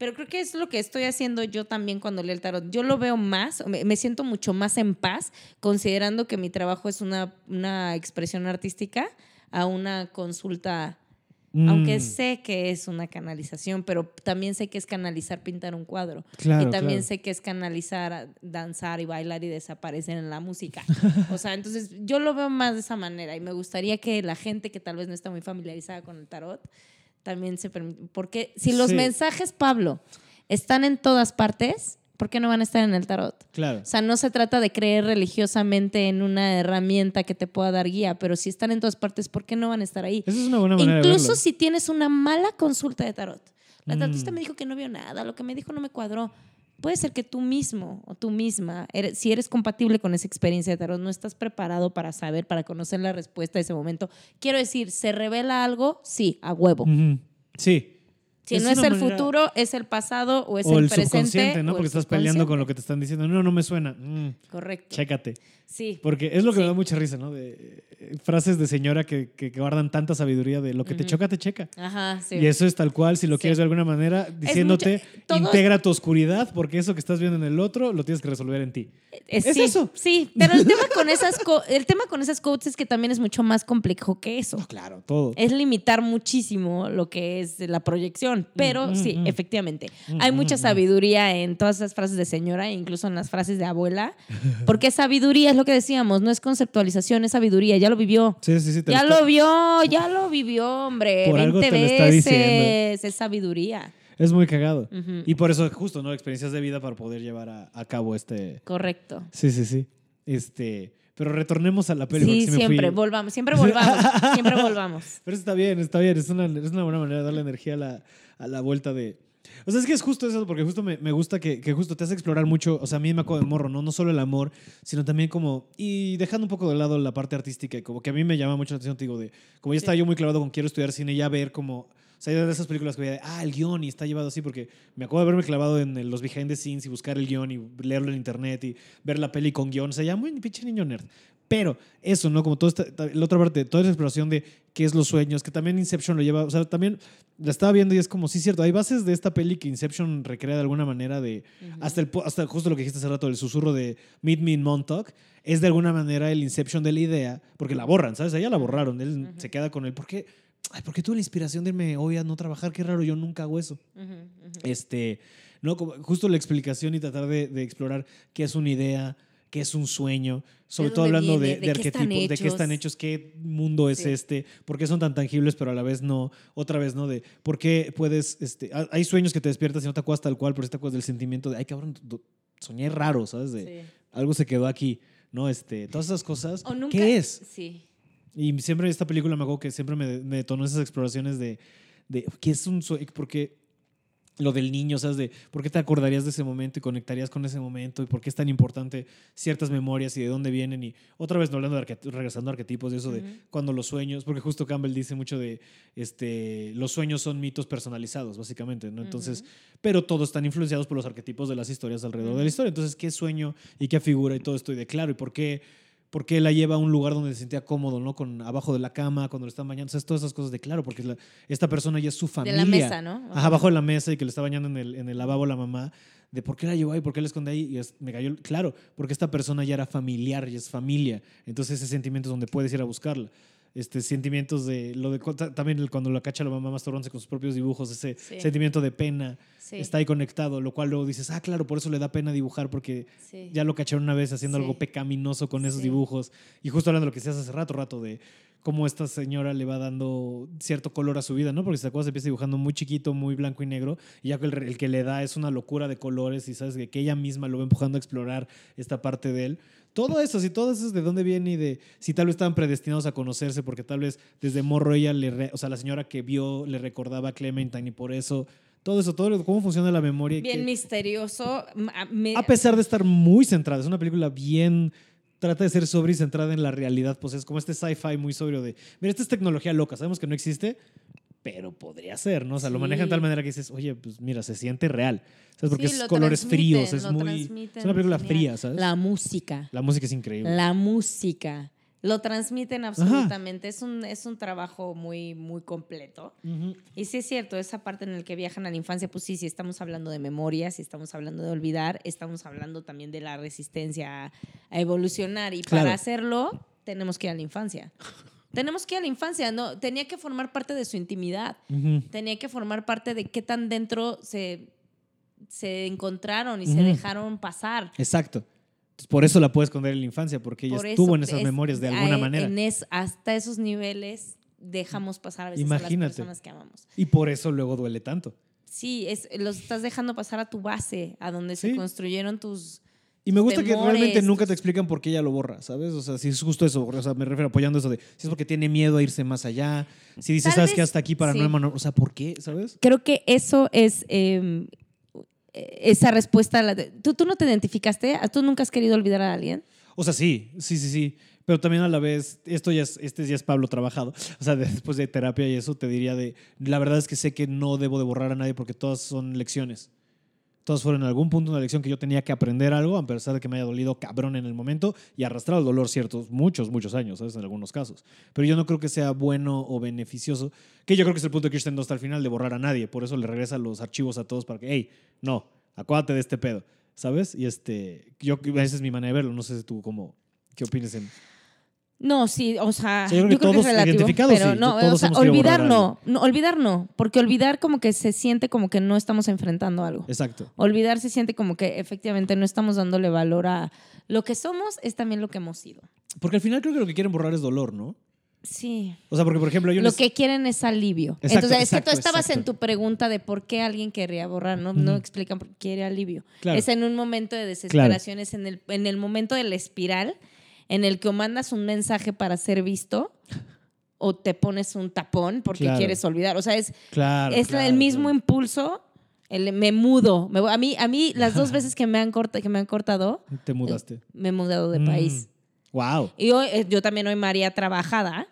Pero creo que es lo que estoy haciendo yo también cuando leo el tarot. Yo lo veo más, me, siento mucho más en paz, considerando que mi trabajo es una, una expresión artística a una consulta Aunque Mm. sé que es una canalización, pero también sé que es canalizar pintar un cuadro. Claro, y también claro. sé que es canalizar danzar y bailar y desaparecer en la música. O sea, entonces yo lo veo más de esa manera y me gustaría que la gente que tal vez no está muy familiarizada con el tarot también se permita. Porque si los Sí. mensajes, Pablo, están en todas partes, ¿por qué no van a estar en el tarot? Claro. O sea, no se trata de creer religiosamente en una herramienta que te pueda dar guía, pero si están en todas partes, ¿por qué no van a estar ahí? Esa es una buena manera de Incluso verlo. si tienes una mala consulta de tarot. La Mm. tarotista me dijo que no vio nada, lo que me dijo no me cuadró. Puede ser que tú mismo o tú misma, eres- si eres compatible con esa experiencia de tarot, no estás preparado para saber, para conocer la respuesta de ese momento. Quiero decir, ¿se revela algo? Sí, a huevo. Sí. Si Es no es el manera- futuro, es el pasado o es o el, el presente. subconsciente, ¿no? o Porque estás peleando con lo que te están diciendo. No, no me suena. Mm, Correcto. chécate. Sí. Porque es lo que me Sí. da mucha risa, ¿no? De eh, frases de señora que, que guardan tanta sabiduría de lo que te choca, te checa. Ajá, sí. Y eso es tal cual, si lo Sí. quieres de alguna manera, diciéndote, mucho- integra tu oscuridad, porque eso que estás viendo en el otro lo tienes que resolver en ti. Es, Es sí, eso. Sí, pero el tema con esas co- el tema con esas quotes es que también es mucho más complejo que eso. No, claro, todo. Es limitar muchísimo lo que es la proyección, pero Mm, sí, mm, mm. efectivamente. Mm, Hay mm, mucha mm. sabiduría en todas esas frases de señora, incluso en las frases de abuela, porque sabiduría es lo que decíamos, no es conceptualización, es sabiduría, ya lo vivió. Sí, sí, sí. te Ya está- lo vio, ya lo vivió, hombre. Por algo 20 te lo está veces. Es sabiduría. Es muy cagado. Y por eso, justo, ¿no? Experiencias de vida para poder llevar a, a cabo este. Correcto. Sí, sí, sí. Este. Pero retornemos a la peli. Sí, sí siempre, fui- volvamos, siempre volvamos, siempre volvamos. Pero está bien, está bien. Es una, es una buena manera de darle energía a la, a la vuelta de. O sea, es que es justo eso, porque justo me, me gusta que, que justo te hace explorar mucho. O sea, a mí me acuerdo de morro, ¿no? No solo el amor, sino también como. Y dejando un poco de lado la parte artística, como que a mí me llama mucho la atención, te digo, de. Como ya estaba yo muy clavado con quiero estudiar cine, ya ver como. O sea, de esas películas que veía, ah, el guion y está llevado así, porque me acuerdo de haberme clavado en los behind the scenes y buscar el guion y leerlo en internet y ver la peli con guion. O sea, ya muy pinche niño nerd. Pero eso, ¿no? Como toda esta, la otra parte, toda esa exploración de qué es los sueños, que también Inception lo lleva, o sea, también la estaba viendo y es como, sí, cierto, hay bases de esta peli que Inception recrea de alguna manera de, hasta, el, hasta justo lo que dijiste hace rato, el susurro de Meet Me in Montauk, es de alguna manera el Inception de la idea, porque la borran, ¿sabes? Ella la borraron, él Ujú. se queda con él, ¿por qué? Ay, ¿por qué tuve la inspiración de irme hoy a no trabajar? Qué raro, yo nunca hago eso. Ujú, ujú. Este, ¿no? Como justo la explicación y tratar de, de explorar qué es una idea, qué es un sueño, sobre ¿De todo hablando viene? de, ¿De de qué están arquetipos, de qué están hechos? qué mundo es Sí. este, por qué son tan tangibles, pero a la vez no. Otra vez, ¿no? De por qué puedes, este, ha- hay sueños que te despiertas y no te acuerdas tal cual, pero sí te acuerdas del sentimiento de, ay, cabrón, soñé raro, ¿sabes? De Sí. algo se quedó aquí, ¿no? Este, todas esas cosas. O nunca- ¿Qué es? Sí. Y siempre esta película me acuerdo que siempre me, me detonó esas exploraciones de, de qué es un sueño, porque lo del niño, ¿sabes? De por qué te acordarías de ese momento y conectarías con ese momento y por qué es tan importante ciertas memorias y de dónde vienen. Y otra vez, no hablando de regresando a arquetipos, de eso de cuando los sueños, porque justo Campbell dice mucho de este, los sueños son mitos personalizados, básicamente, ¿no? Entonces, pero todos están influenciados por los arquetipos de las historias alrededor de la historia. Entonces, ¿qué sueño y qué figura y todo esto? Y de claro, ¿y por qué? ¿Por qué la lleva a un lugar donde se sentía cómodo, ¿no? Con abajo de la cama, cuando le están bañando. O sea, todas esas cosas de claro, porque la- esta persona ya es su De familia. la mesa, ¿no? Ajá, abajo de la mesa y que le está bañando en el, en el lavabo la mamá. De por qué la llevó ahí, por qué la esconde ahí. Y es- me cayó, claro, porque esta persona ya era familiar y es familia. Entonces, ese sentimiento es donde puedes ir a buscarla. Este, sentimientos de. lo de También cuando la cacha la mamá masturbándose con sus propios dibujos, ese Sí. sentimiento de pena Sí. está ahí conectado, lo cual luego dices, ah, claro, por eso le da pena dibujar, porque Sí. ya lo cacharon una vez haciendo algo pecaminoso con esos dibujos. Y justo hablando de lo que decías hace rato, rato, de cómo esta señora le va dando cierto color a su vida, ¿no? Porque si te acuerdas, empieza dibujando muy chiquito, muy blanco y negro, y ya que el, el que le da es una locura de colores y sabes que, que ella misma lo va empujando a explorar esta parte de él. Todo eso, si todo eso es de dónde viene y de si tal vez estaban predestinados a conocerse, porque tal vez desde morro ella le, re- o sea, la señora que vio le recordaba a Clementine y por eso, todo eso, todo lo- cómo funciona la memoria. Bien misterioso. A- me- a pesar de estar muy centrada, es una película bien. Trata de ser sobria y centrada en la realidad, pues es como este sci-fi muy sobrio de. Mira, esta es tecnología loca, sabemos que no existe, pero podría ser, ¿no? O sea, lo Sí. manejan de tal manera que dices, oye, pues mira, se siente real. ¿Sabes? Porque Sí, es lo colores fríos, es muy. Es una película genial. fría, ¿sabes? La, La música. música es increíble. La música. Lo transmiten absolutamente. Es un, es un trabajo muy, muy completo. Y sí es cierto, esa parte en la que viajan a la infancia, pues sí, si estamos hablando de memoria, si estamos hablando de olvidar, estamos hablando también de la resistencia a, a evolucionar. Y Claro. para hacerlo, tenemos que ir a la infancia. Tenemos que ir a la infancia, ¿no? Tenía que formar parte de su intimidad. Tenía que formar parte de qué tan dentro se, se encontraron y se dejaron pasar. Exacto. Entonces, por eso la puede esconder en la infancia, porque ella Por estuvo en esas es- memorias de alguna a- manera. en es- hasta esos niveles dejamos pasar a veces a Imagínate. las personas que amamos. Y por eso luego duele tanto. Sí, es, los estás dejando pasar a tu base, a donde Sí. se construyeron tus... Y me gusta que temores, realmente nunca te explican por qué ella lo borra, ¿sabes? O sea, si es justo eso, o sea, me refiero apoyando eso de si es porque tiene miedo a irse más allá, si dice, Tal ¿sabes qué? Hasta aquí para sí. no hermano, o sea, ¿por qué? ¿Sabes? Creo que eso es... eh, esa respuesta, a la de- ¿Tú, tú no te identificaste, tú nunca has querido olvidar a alguien. O sea, sí, sí, sí, sí. Pero también a la vez, esto ya es, este ya es Pablo trabajado. O sea, después de terapia y eso, te diría de, la verdad es que sé que no debo de borrar a nadie porque todas son lecciones. Todas fueron en algún punto una lección que yo tenía que aprender algo, a pesar de que me haya dolido cabrón en el momento y arrastrado el dolor ciertos, muchos, muchos años, ¿sabes? En algunos casos. Pero yo no creo que sea bueno o beneficioso, que yo creo que es el punto de Kirsten hasta el final, de borrar a nadie. Por eso le regresa los archivos a todos para que, hey, no, acuérdate de este pedo, ¿sabes? Y este, yo, esa es mi manera de verlo. No sé si tú cómo, qué opinas en... No, sí, o sea, Sí, yo creo yo que es relativo, pero sí, no, todos o sea, olvidar no, no, olvidar no, porque olvidar como que se siente como que no estamos enfrentando algo. Exacto. Olvidar se siente como que efectivamente no estamos dándole valor a lo que somos, es también lo que hemos sido. Porque al final creo que lo que quieren borrar es dolor, ¿no? Sí. O sea, porque por ejemplo, un Lo que quieren es alivio. Exacto, Entonces, es que tú estabas en tu pregunta de por qué alguien querría borrar, no, no explican por qué quiere alivio. Claro. Es en un momento de desesperación, es en el, en el momento de la espiral, en el que o mandas un mensaje para ser visto o te pones un tapón porque Claro. quieres olvidar. O sea, es, Claro. es claro, el mismo impulso, el, me mudo. Me a, mí, a mí, las dos veces que me han, corta, que me han cortado, Te mudaste. me he mudado de Mm. país. Wow. Y yo, eh, yo también hoy María trabajada.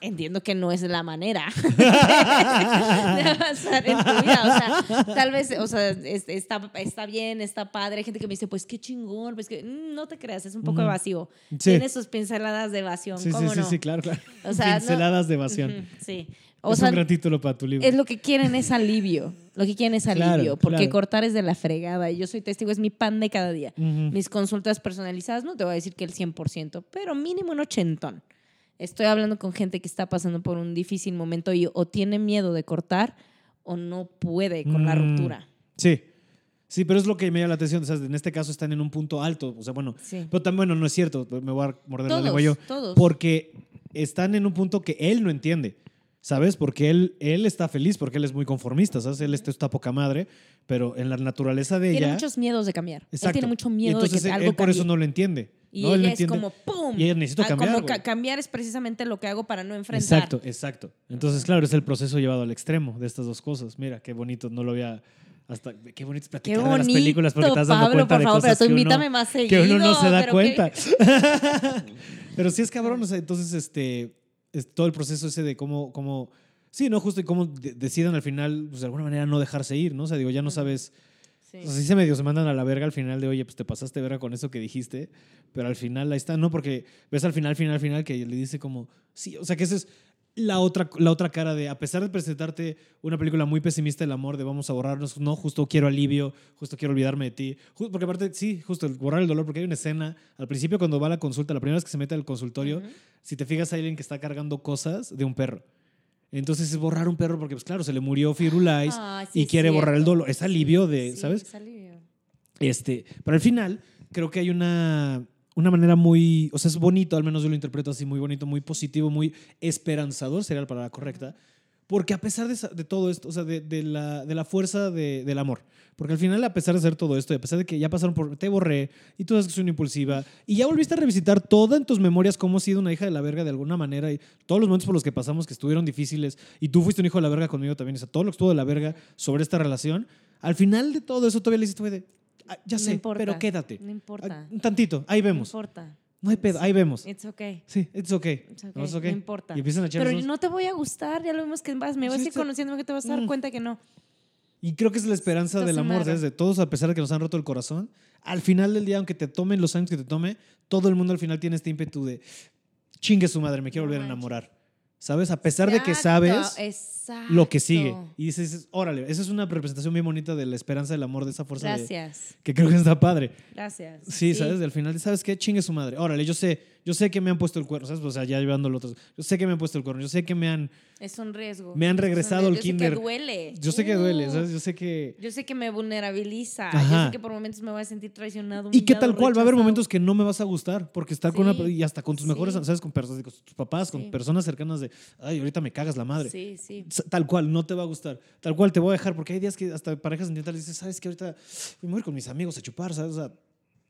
Entiendo que no es la manera de avanzar en tu vida. O sea, tal vez, o sea, es- está, está bien, está padre. Hay gente que me dice, pues qué chingón, pues que mm, no te creas, es un poco evasivo. Sí. Tiene sus pinceladas de evasión, Sí, sí, ¿cómo sí, no? sí, claro, claro. O sea, no- Pinceladas de evasión. Sí. O es sea, un gran título para tu libro. es lo que quieren es alivio. Lo que quieren es Claro, alivio. porque claro. cortar es de la fregada. Y yo soy testigo, es mi pan de cada día. Ujú. Mis consultas personalizadas, no te voy a decir que el 100%, pero mínimo un ochentón. Estoy hablando con gente que está pasando por un difícil momento y o tiene miedo de cortar o no puede con la Mm. ruptura. Sí. Sí, pero es lo que me llama la atención. O sea, en este caso están en un punto alto. O sea, bueno, Sí. pero también, bueno, no es cierto. Me voy a morder la Todos, lengua yo. todos. Porque están en un punto que él no entiende. ¿Sabes? Porque él, él está feliz, porque él es muy conformista, ¿sabes? Él está, está poca madre, pero en la naturaleza de tiene ella... muchos miedos de cambiar. Él Exacto. tiene mucho miedo entonces de que él, algo él por eso cambie. no lo entiende. Y ¿no? Ella es entiende. como ¡pum! Y ella necesito Ah, cambiar, Como ca- cambiar es precisamente lo que hago para no enfrentar. Exacto, exacto. Entonces, claro, es el proceso llevado al extremo de estas dos cosas. Mira, qué bonito, no lo había hasta qué bonito es Qué platicar bonito, de las películas porque dado Pablo, cuenta por de favor, pero cosas tú que uno- invítame más que seguido. uno no se da pero cuenta. qué- pero sí es cabrón, o sea, entonces este es todo el proceso ese de cómo cómo sí, no justo y cómo de- deciden al final pues, de alguna manera no dejarse ir, ¿no? O sea, digo, ya no sabes Sí. o sea, sí se medio se mandan a la verga al final de, oye, pues te pasaste verga con eso que dijiste, pero al final ahí está, ¿no? Porque ves al final, final, final que le dice como, sí, o sea, que esa es la otra, la otra cara de, a pesar de presentarte una película muy pesimista del amor, de vamos a borrarnos, no, justo quiero alivio, justo quiero olvidarme de ti, Ju- porque aparte, sí, justo el borrar el dolor, porque hay una escena, al principio cuando va a la consulta, la primera vez que se mete al consultorio, si te fijas hay alguien que está cargando cosas de un perro. Entonces es borrar un perro porque, pues claro, se le murió Firulais Ah, sí y quiere borrar el dolor. Es alivio de, Sí, ¿sabes? es alivio. Este, pero al final creo que hay una, una manera muy, o sea, es bonito, al menos yo lo interpreto así, muy bonito, muy positivo, muy esperanzador, sería la palabra correcta, porque a pesar de, de todo esto, o sea, de, de la, de la fuerza de- del amor, porque al final a pesar de hacer todo esto, y a pesar de que ya pasaron por, te borré, y tú sabes que soy una impulsiva, y ya volviste a revisitar toda en tus memorias cómo has sido una hija de la verga de alguna manera, y todos los momentos por los que pasamos que estuvieron difíciles, y tú fuiste un hijo de la verga conmigo también, o sea, todo lo que estuvo de la verga sobre esta relación, al final de todo eso todavía le hiciste, güey, de, "Ah, ya No sé, importa, pero quédate. No importa. Ah, Un tantito, ahí No vemos. importa. No hay pedo, ahí vemos. It's okay. Sí, it's okay. It's okay, No, it's no okay. importa. Y empiezan a echar Pero esos- no te voy a gustar, ya lo vimos que vas, me vas a ir está- conociendo que te vas a dar Mm. cuenta que no. Y creo que es la esperanza Estás del amor, nada. ¿sabes? De todos, a pesar de que nos han roto el corazón, al final del día, aunque te tomen los años que te tome, todo el mundo al final tiene este ímpetu de chingue su madre, me quiero No volver a enamorar. ¿Sabes? A pesar de que sabes exacto. lo que sigue. Y dices, órale, esa es una representación muy bonita de la esperanza del amor, de esa fuerza de- Gracias, que creo que está padre. gracias. Sí, ¿sabes? Al final, ¿sabes qué? Chingue su madre. Órale, yo sé yo sé que me han puesto el cuerno, ¿sabes? O sea, ya llevándolo otros. Yo sé que me han puesto el cuerno, yo sé que me han, Es un riesgo. me han regresado al yo kinder. Sé que duele. Yo sé que duele, Uh, ¿sabes? Yo sé que... Yo sé que me vulnerabiliza. Yo Ajá. sé que por momentos me voy a sentir traicionado. Y que humillado, tal cual, va a haber momentos que no me vas a gustar, porque estar con una, y hasta con tus mejores, sí. ¿sabes? Con personas, con tus papás, con personas cercanas de, ay, ahorita me cagas la madre. Sí, sí. Tal cual, no te va a gustar. Tal cual te voy a dejar, porque hay días que hasta parejas sentimentales dices, ¿sabes que Ahorita me voy a ir con mis amigos a chupar, ¿sabes? O sea,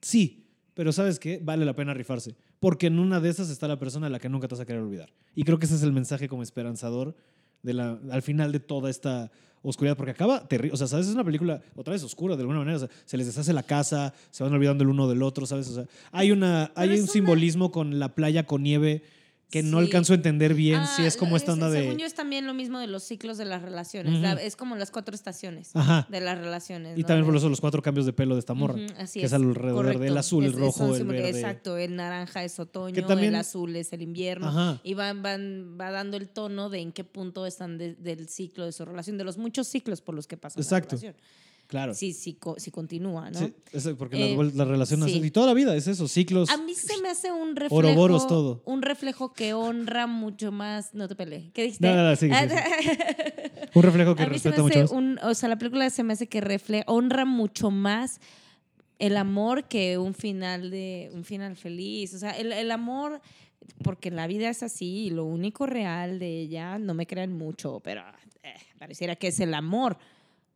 sí, pero ¿sabes qué? Vale la pena rifarse. Porque en una de esas está la persona a la que nunca te vas a querer olvidar. Y creo que ese es el mensaje como esperanzador de la, al final de toda esta oscuridad, porque acaba terrible. O sea, ¿sabes? Es una película otra vez oscura de alguna manera. O sea, se les deshace la casa, se van olvidando el uno del otro, ¿sabes? O sea, hay, una, hay un una- simbolismo con la playa con nieve que no Sí. alcanzo a entender bien si Ah, es como esta onda de... Según yo es también lo mismo de los ciclos de las relaciones. La- es como las cuatro estaciones Ajá. de las relaciones. Y ¿no? también por eso los cuatro cambios de pelo de esta morra. Ujú, así que es es, alrededor del azul, el Es- es- rojo, el verde. Exacto, el naranja es otoño, también- el azul es el invierno. Ajá. Y van, van, va dando el tono de en qué punto están de- del ciclo de su relación, de los muchos ciclos por los que pasa Exacto. la relación. Claro. Sí, sí, co- sí continúa, ¿no? Sí, eso, porque Eh, las, las relaciones sí. y toda la vida es eso, ciclos. A mí se me hace un reflejo. Oroboros todo. Un reflejo que honra mucho más. No te peleé. ¿Qué dijiste? No, no, Un reflejo que a mí se me mucho un, o sea, la película se me hace que refle honra mucho más el amor que un final de un final feliz. O sea, el, el amor, porque la vida es así y lo único real de ella, no me crean mucho, pero eh, pareciera que es el amor.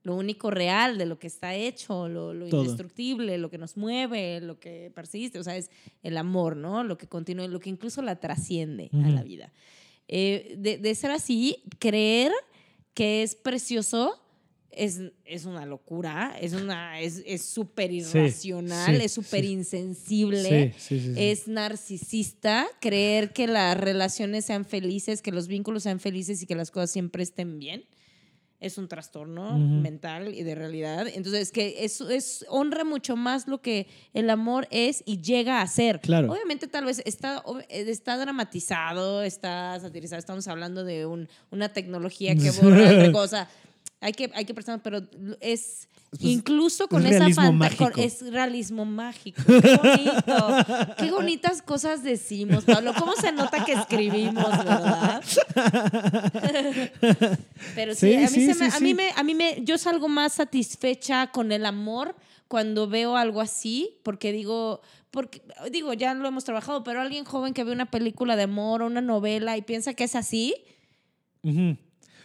Lo único real de lo que está hecho, lo, indestructible, lo que nos mueve, lo que persiste, o sea, es el amor, ¿no? Lo que continúa, lo que incluso la trasciende a la vida. Eh, de, de ser así, creer que es precioso es, es una locura, es una es es súper irracional, sí, es súper sí. insensible, es narcisista, creer que las relaciones sean felices, que los vínculos sean felices y que las cosas siempre estén bien. Es un trastorno mental y de realidad. Entonces, que es, es honra mucho más lo que el amor es y llega a ser. Claro. Obviamente, tal vez está, ob- está dramatizado, está satirizado. Estamos hablando de un- una tecnología que borra otra cosa. Hay que, hay que prestar, pero es Pues, incluso es con esa fantasía. Es realismo mágico. Qué bonito. Qué bonitas cosas decimos, Pablo. ¿Cómo se nota que escribimos, verdad? Pero sí, Sí, a mí, sí, se me, sí, a mí me, a mí me, yo salgo más satisfecha con el amor cuando veo algo así, porque digo, porque digo, ya lo hemos trabajado, pero alguien joven que ve una película de amor o una novela y piensa que es así, Ujú.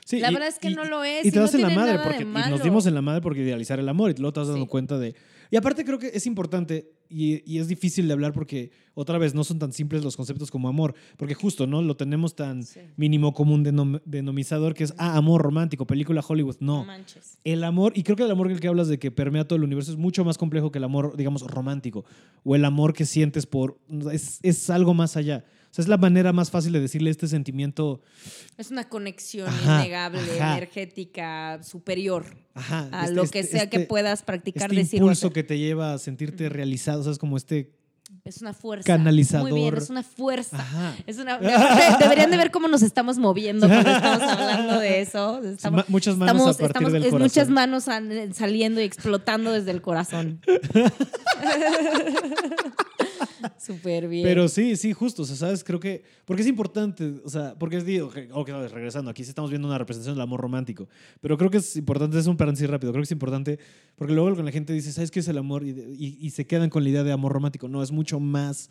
Sí, La y- verdad es que y- no lo es Y te no das en la madre, porque y nos dimos en la madre porque idealizar el amor y luego te vas dando Sí. cuenta de. Y aparte creo que es importante y, y es difícil de hablar porque, otra vez, no son tan simples los conceptos como amor, porque justo, ¿no? Lo tenemos tan Sí. mínimo común denom- denominador que es, ah, amor romántico, película Hollywood. no No. manches. El amor, y creo que el amor del que hablas de que permea todo el universo es mucho más complejo que el amor, digamos, romántico. O el amor que sientes por. Es, es algo más allá. O sea, es la manera más fácil de decirle este sentimiento. Es una conexión Ajá, innegable, ajá. energética, superior Ajá. a este- lo este- que sea que este- puedas practicar, Este decir impulso que te lleva a sentirte realizado, o sea, es como este. Es una fuerza. Canalizador. Muy bien, es una fuerza. Ajá. Es una, deberían de ver cómo nos estamos moviendo cuando estamos hablando de eso. Estamos, muchas manos estamos, a partir estamos- del es corazón. muchas manos saliendo y explotando desde el corazón. Súper bien. Pero sí, sí, justo. O sea, ¿sabes? Creo que. Porque es importante. O sea, porque es. Digo, ok, regresando. Aquí sí estamos viendo una representación del amor romántico. Pero creo que es importante. Es un paréntesis rápido. Creo que es importante. Porque luego con la gente dice, ¿sabes qué es el amor? Y, y- y se quedan con la idea de amor romántico. No, es mucho más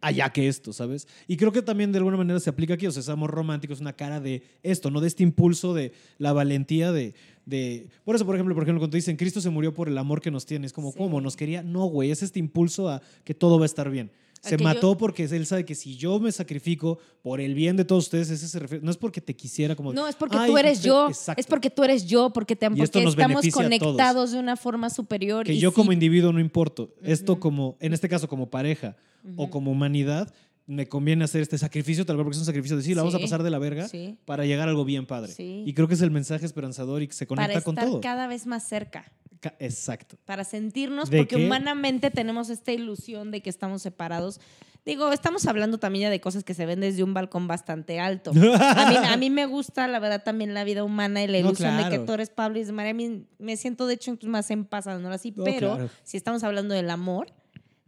allá que esto, ¿sabes? Y creo que también de alguna manera se aplica aquí. O sea, ese amor romántico es una cara de esto, ¿no? De este impulso de la valentía de. De... Por eso, por ejemplo, por ejemplo, cuando dicen Cristo se murió por el amor que nos tiene, es como, Sí. ¿cómo? ¿Nos quería? No, güey. Es este impulso a que todo va a estar bien. Se que yo- mató porque él sabe que si yo me sacrifico por el bien de todos ustedes, ese se refiere. No es porque te quisiera como. No, es porque "Ay, tú eres usted-". yo. Exacto. Es porque tú eres yo, porque, te, porque estamos conectados de una forma superior. Que y yo sí, como individuo no importo. Esto como, en este caso, como pareja o como humanidad, me conviene hacer este sacrificio, tal vez porque es un sacrificio de sí, la vamos a pasar de la verga Sí. para llegar a algo bien padre. Sí. Y creo que es el mensaje esperanzador y que se para conecta estar con todo. cada vez más cerca. Ca- Exacto. para sentirnos, ¿De porque qué? humanamente tenemos esta ilusión de que estamos separados. Digo, estamos hablando también ya de cosas que se ven desde un balcón bastante alto. A mí, a mí me gusta, la verdad, también la vida humana y la No, ilusión de que tú eres Pablo y María. A mí me siento, de hecho, más en paz, no así. No, pero claro. si estamos hablando del amor,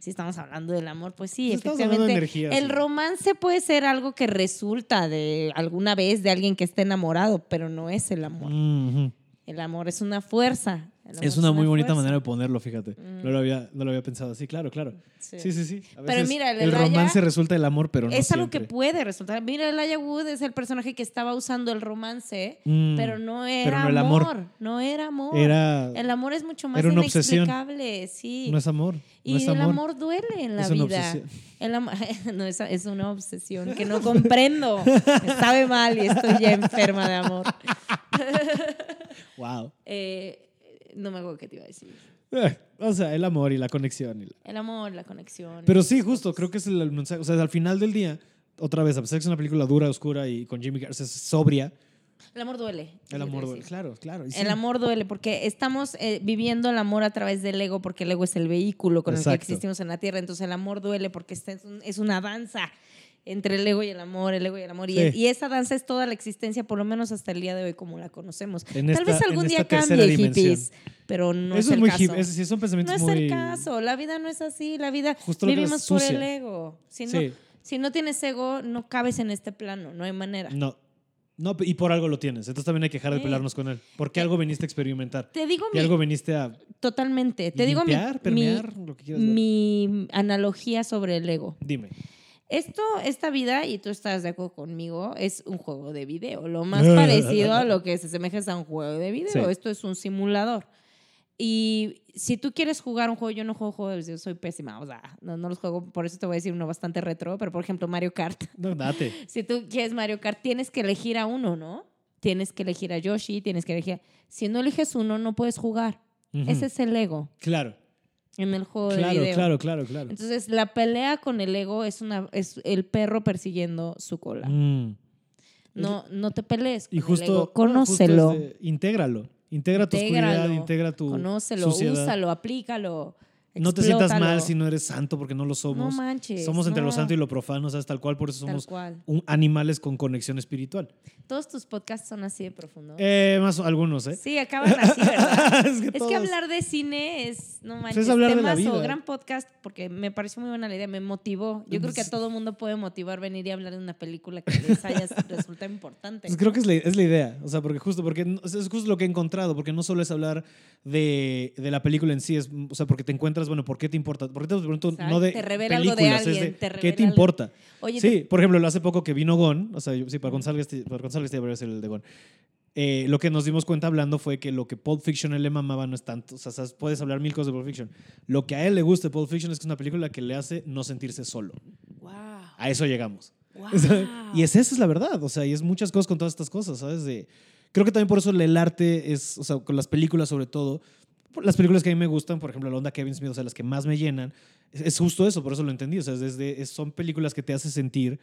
si estamos hablando del amor, pues sí, Pues efectivamente. energía, el sí. romance puede ser algo que resulta de alguna vez de alguien que esté enamorado, pero no es el amor. El amor es una fuerza. Amor Es una muy bonita fuerza. manera de ponerlo, fíjate. No, lo había, no lo había pensado así, claro, claro. Sí. Sí, sí, sí. A Pero mira, el romance resulta el amor, pero no es algo que puede resultar. Mira, Elijah Wood es el personaje que estaba usando el romance, Mm, pero no era no el amor. amor. No era amor. Era... El amor es mucho más Era una obsesión. inexplicable, sí. No es amor. y no es el amor. amor duele en la Es una vida. obsesión. El no, es, es una obsesión que no comprendo. Me sabe mal y estoy ya enferma de amor. Wow. Eh, no me acuerdo qué te iba a decir. Eh, o sea, el amor y la conexión. y la- El amor, la conexión. Pero sí, justo, creo que es el, el mensaje. O sea, al final del día, otra vez, a pesar de que es una película dura, oscura y con Jimmy Garcia, es sobria, El amor duele. el amor duele. Claro, claro. sí. El amor duele porque estamos eh, viviendo el amor a través del ego, porque el ego es el vehículo con el que existimos en la tierra. Entonces el amor duele porque es, un- es una danza entre el ego y el amor, el ego y el amor. Y, Sí. y esa danza es toda la existencia, por lo menos hasta el día de hoy, como la conocemos. En Tal esta- vez algún día cambie, dimensión. hippies, pero no Eso es es el muy caso. hip. es- son no pensamientos es muy. el caso. La vida no es así. La vida Justo vivimos es por el ego. Si no, Sí. si no tienes ego, no cabes en este plano. No hay manera. No. No, y por algo lo tienes. Entonces también hay que dejar de pelarnos con él. Porque algo viniste a experimentar. Te digo Y mi, algo viniste a totalmente. Te digo mi- permear, lo que quieras ver. mi analogía sobre el ego. Dime. Esto, esta vida, y tú estás de acuerdo conmigo, es un juego de video. Lo más parecido a lo que se asemeja es a un juego de video. Sí. Esto es un simulador. Y si tú quieres jugar un juego, yo no juego juegos, yo soy pésima. O sea, no, no los juego, por eso te voy a decir uno bastante retro, pero por ejemplo, Mario Kart. No, date. Si tú quieres Mario Kart, tienes que elegir a uno, ¿no? Tienes que elegir a Yoshi, tienes que elegir. Si no eliges uno, no puedes jugar. Ujú. Ese es el ego Claro. En el juego de Claro, video. claro, claro, claro. Entonces, la pelea con el ego es, una, es el perro persiguiendo su cola. Mm. No, no te pelees con Y justo, el ego. justo Conócelo. de- intégralo. Integra tu oscuridad, integra tu Conócelo, suciedad. úsalo, aplícalo. No te sientas mal si no eres santo porque no lo somos. No manches. somos entre lo santo y lo profano, o sea, tal cual, por eso somos un- animales con conexión espiritual. Todos tus podcasts son así de profundos. Eh, más algunos, ¿eh? Sí, acaban así, ¿verdad? es que, Es que hablar de cine es, no manches, es hablar de la temazo, vida. gran podcast, porque me pareció muy buena la idea, me motivó. Yo creo que a todo mundo puede motivar venir y hablar de una película que les haya resulta importante. Pues creo que es la, es la idea, o sea, porque justo, porque es justo lo que he encontrado, porque no solo es hablar de, de la película en sí, es, o sea, porque te encuentras, bueno, ¿por qué te importa? ¿Por qué te pregunto Exacto, no de te revela algo de películas, alguien, es de te ¿qué te algo. importa? Oye, Sí, por ejemplo, lo hace poco que vino Gon, o sea, sí, para Gonzalo este, para Gonzalo este debería ser el de Gon. Eh, lo que nos dimos cuenta hablando fue que lo que Pulp Fiction él le mamaba no es tanto, o sea, puedes hablar mil cosas de Pulp Fiction. Lo que a él le gusta de Pulp Fiction es que es una película que le hace no sentirse solo. wow, A eso llegamos. wow. O sea, y es esa es la verdad, o sea, y es muchas cosas con todas estas cosas, ¿sabes? De, creo que también por eso el arte es, o sea, con las películas sobre todo, las películas que a mí me gustan, por ejemplo, la onda Kevin Smith, o sea, las que más me llenan, es, justo eso, por eso lo entendí, o sea, es desde, es- son películas que te hacen sentir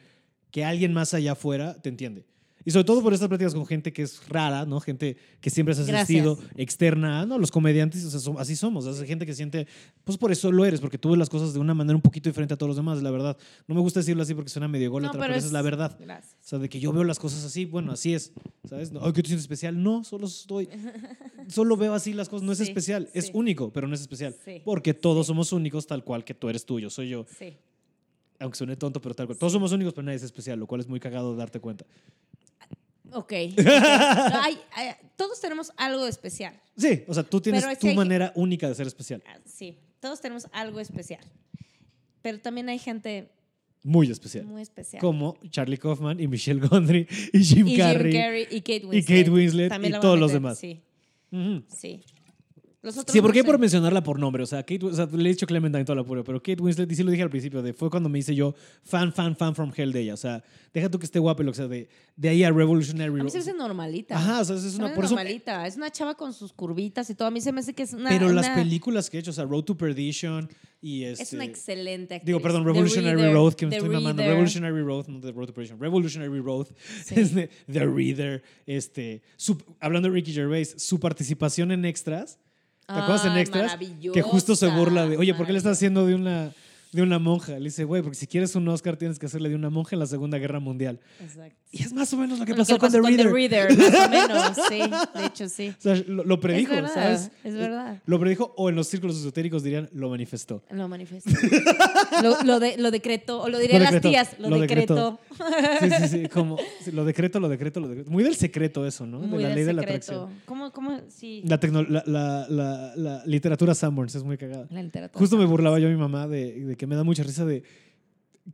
que alguien más allá afuera te entiende. Y sobre todo por estas pláticas con gente que es rara, ¿no? Gente que siempre se ha Gracias. asistido externa, ¿no? Los comediantes, o sea, son- así somos. Es gente que siente, pues por eso lo eres, porque tú ves las cosas de una manera un poquito diferente a todos los demás, la verdad. No me gusta decirlo así porque suena medio ególatra, pero, esa es la verdad. Gracias. O sea, de que yo veo las cosas así, bueno, así es, ¿sabes? No, Ay, que tú sientes especial. No, solo estoy, solo veo así las cosas. No es Sí, especial, es sí. único, pero no es especial. Sí, Porque todos somos únicos tal cual que tú eres tuyo, soy yo. Sí. Aunque suene tonto, pero tal cual. Todos somos únicos, pero nadie es especial, lo cual es muy cagado de darte cuenta. Ok. ok. No, hay- hay- todos tenemos algo especial. Sí, o sea, tú tienes tu hay- manera única de ser especial. Ah, Sí, todos tenemos algo especial. Pero también hay gente Muy especial. muy especial. Como Charlie Kaufman y Michelle Gondry y Jim y Carrey. Jim Carrey y Kate y Winslet. Kate Winslet También y todos los demás. Sí, sí. Los otros Sí, no porque sé. por mencionarla por nombre. O sea, Kate, o sea, le he dicho Clementine toda la pura, pero Kate Winslet, y sí lo dije al principio, de, fue cuando me hice yo fan, fan, fan from hell de ella. O sea, deja tú que esté guapa, que sea, de, de ahí a Revolutionary A mí se hace normalita. Ajá, o sea, es una. Por eso, normalita. Es una chava con sus curvitas y todo. A mí se me hace que es una. pero las películas que he hecho, o sea, Road to Perdition y este. Es una excelente actriz. Digo, perdón, Revolutionary Reader, Road, que me estoy mamando. Revolutionary Road, no de Road to Perdition. Revolutionary Road, Sí. es de The Reader. Este, su- hablando de Ricky Gervais, su participación en extras. ¿Te acuerdas en extras? Que justo se burla de, oye, ¿por qué le estás haciendo de una de una monja. Le dice, güey, porque si quieres un Oscar tienes que hacerle de una monja en la Segunda Guerra Mundial. Exacto. Y es más o menos lo que pasó que con The Reader. más o menos, sí. De hecho, sí. O sea, lo, lo predijo, es verdad, ¿sabes? Es verdad. Lo predijo o en los círculos esotéricos dirían, lo manifestó. Lo manifestó. lo, lo, de, lo decretó, o lo dirían las tías, lo, decretó. Sí, sí, sí, como lo decreto, lo decreto, lo decreto. Muy del secreto eso, ¿no? Muy de la del ley de la secreto. atracción. ¿Cómo, cómo? Sí. La, tecno- la, la, la, la literatura Sanborns es muy cagada. La literatura. Justo me burlaba yo a mi mamá de, de que me da mucha risa de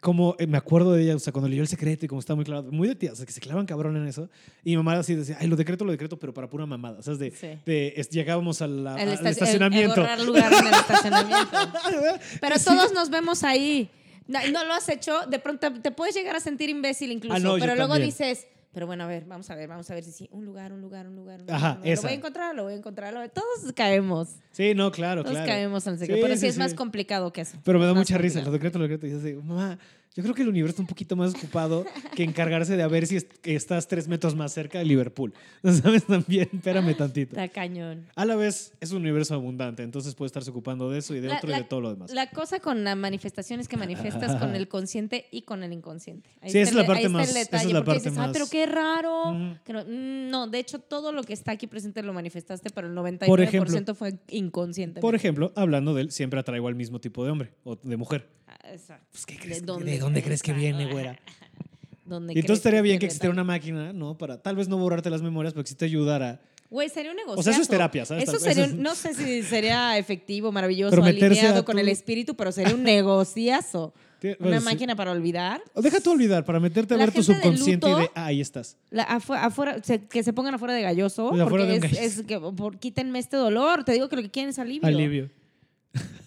cómo eh, me acuerdo de ella, o sea, cuando leyó el secreto y como está muy clavado, muy de tía, o sea, que se clavan cabrón en eso. Y mi mamá así decía, ay, lo decreto, lo decreto, pero para pura mamada. O sea, es de, Sí. de es- llegábamos a la- El, al el- estacionamiento. el agarrar lugar en el estacionamiento. Pero todos nos vemos ahí. No, no lo has hecho, de pronto te puedes llegar a sentir imbécil incluso, Ah, no, pero luego también. dices, pero bueno, a ver, vamos a ver, vamos a ver si sí, un lugar, un lugar, un lugar. Un Ajá, lugar, esa. Lo voy a encontrar, lo voy a encontrar. lo Todos caemos, Sí, no, claro, todos claro. caemos en el secreto, Sí, pero sí, sí, es más complicado que eso. Pero me da mucha risa, lo decreto, lo decreto. Y dices, mamá, yo creo que el universo está un poquito más ocupado que encargarse de a ver si est- estás tres metros más cerca de Liverpool. ¿No sabes? También, espérame tantito. Está cañón. A la vez, es un universo abundante, entonces puedes estarse ocupando de eso y de La- otro y de todo lo demás. La cosa con la manifestación es que manifiestas con el consciente y con el inconsciente. Ahí Sí, esa es la parte más- el esa es detalle, la parte dices, ah, más- pero qué raro. Ujú. que no, mm, no, de hecho, todo lo que está aquí presente lo manifestaste, pero el 99% Por ejemplo- fue inconsciente. Por ejemplo, hablando de él, siempre atraigo al mismo tipo de hombre o de mujer. Exacto. Pues, ¿qué ¿De dónde ¿De dónde crees que viene, güera? ¿Dónde Y entonces estaría bien que existiera una máquina, ¿no? Para tal vez no borrarte las memorias, pero que sí te ayudara. Güey, sería un negocio. O sea, eso es terapia, ¿sabes? Eso sería, un- no sé si sería efectivo, maravilloso, alineado con tu- el espíritu, pero sería un negociazo. Una bueno, sí. máquina para olvidar. O deja tú olvidar, para meterte a La ver tu de subconsciente y de, ah, ahí estás. La- afuera, afuera- se- que se pongan afuera de galloso. Porque de un es, galloso. es que por, quítenme este dolor. Te digo que lo que quieren es alivio. Alivio.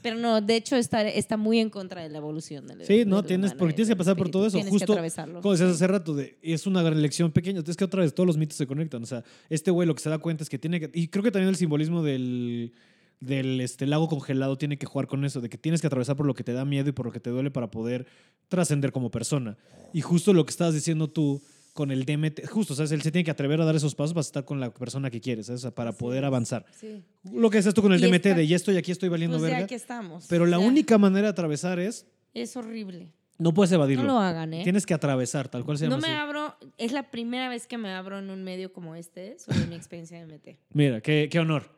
Pero no, de hecho está, está muy en contra de la evolución. del- Sí, no, tienes, porque tienes que pasar por todo eso. Tienes Justo, que atravesarlo. como decías hace rato, de, es una gran lección pequeña. Es que otra vez todos los mitos se conectan. O sea, este güey lo que se da cuenta es que tiene que. Y creo que también el simbolismo del, del este, lago congelado tiene que jugar con eso, de que tienes que atravesar por lo que te da miedo y por lo que te duele para poder trascender como persona. Y justo lo que estabas diciendo tú con el DMT, justo, ¿sabes? Él se tiene que atrever a dar esos pasos para estar con la persona que quieres, ¿sabes? Para Así poder es. avanzar. Sí. Lo que decías tú con el Y DMT, está- de ya estoy aquí, estoy valiendo Pues ya verga. aquí estamos. Pero la Ya. única manera de atravesar es, Es horrible. no puedes evadirlo. No lo hagan, ¿eh? Tienes que atravesar, tal cual se llama No me así. abro, es la primera vez que me abro en un medio como este sobre mi experiencia de MT. Mira, qué, qué honor.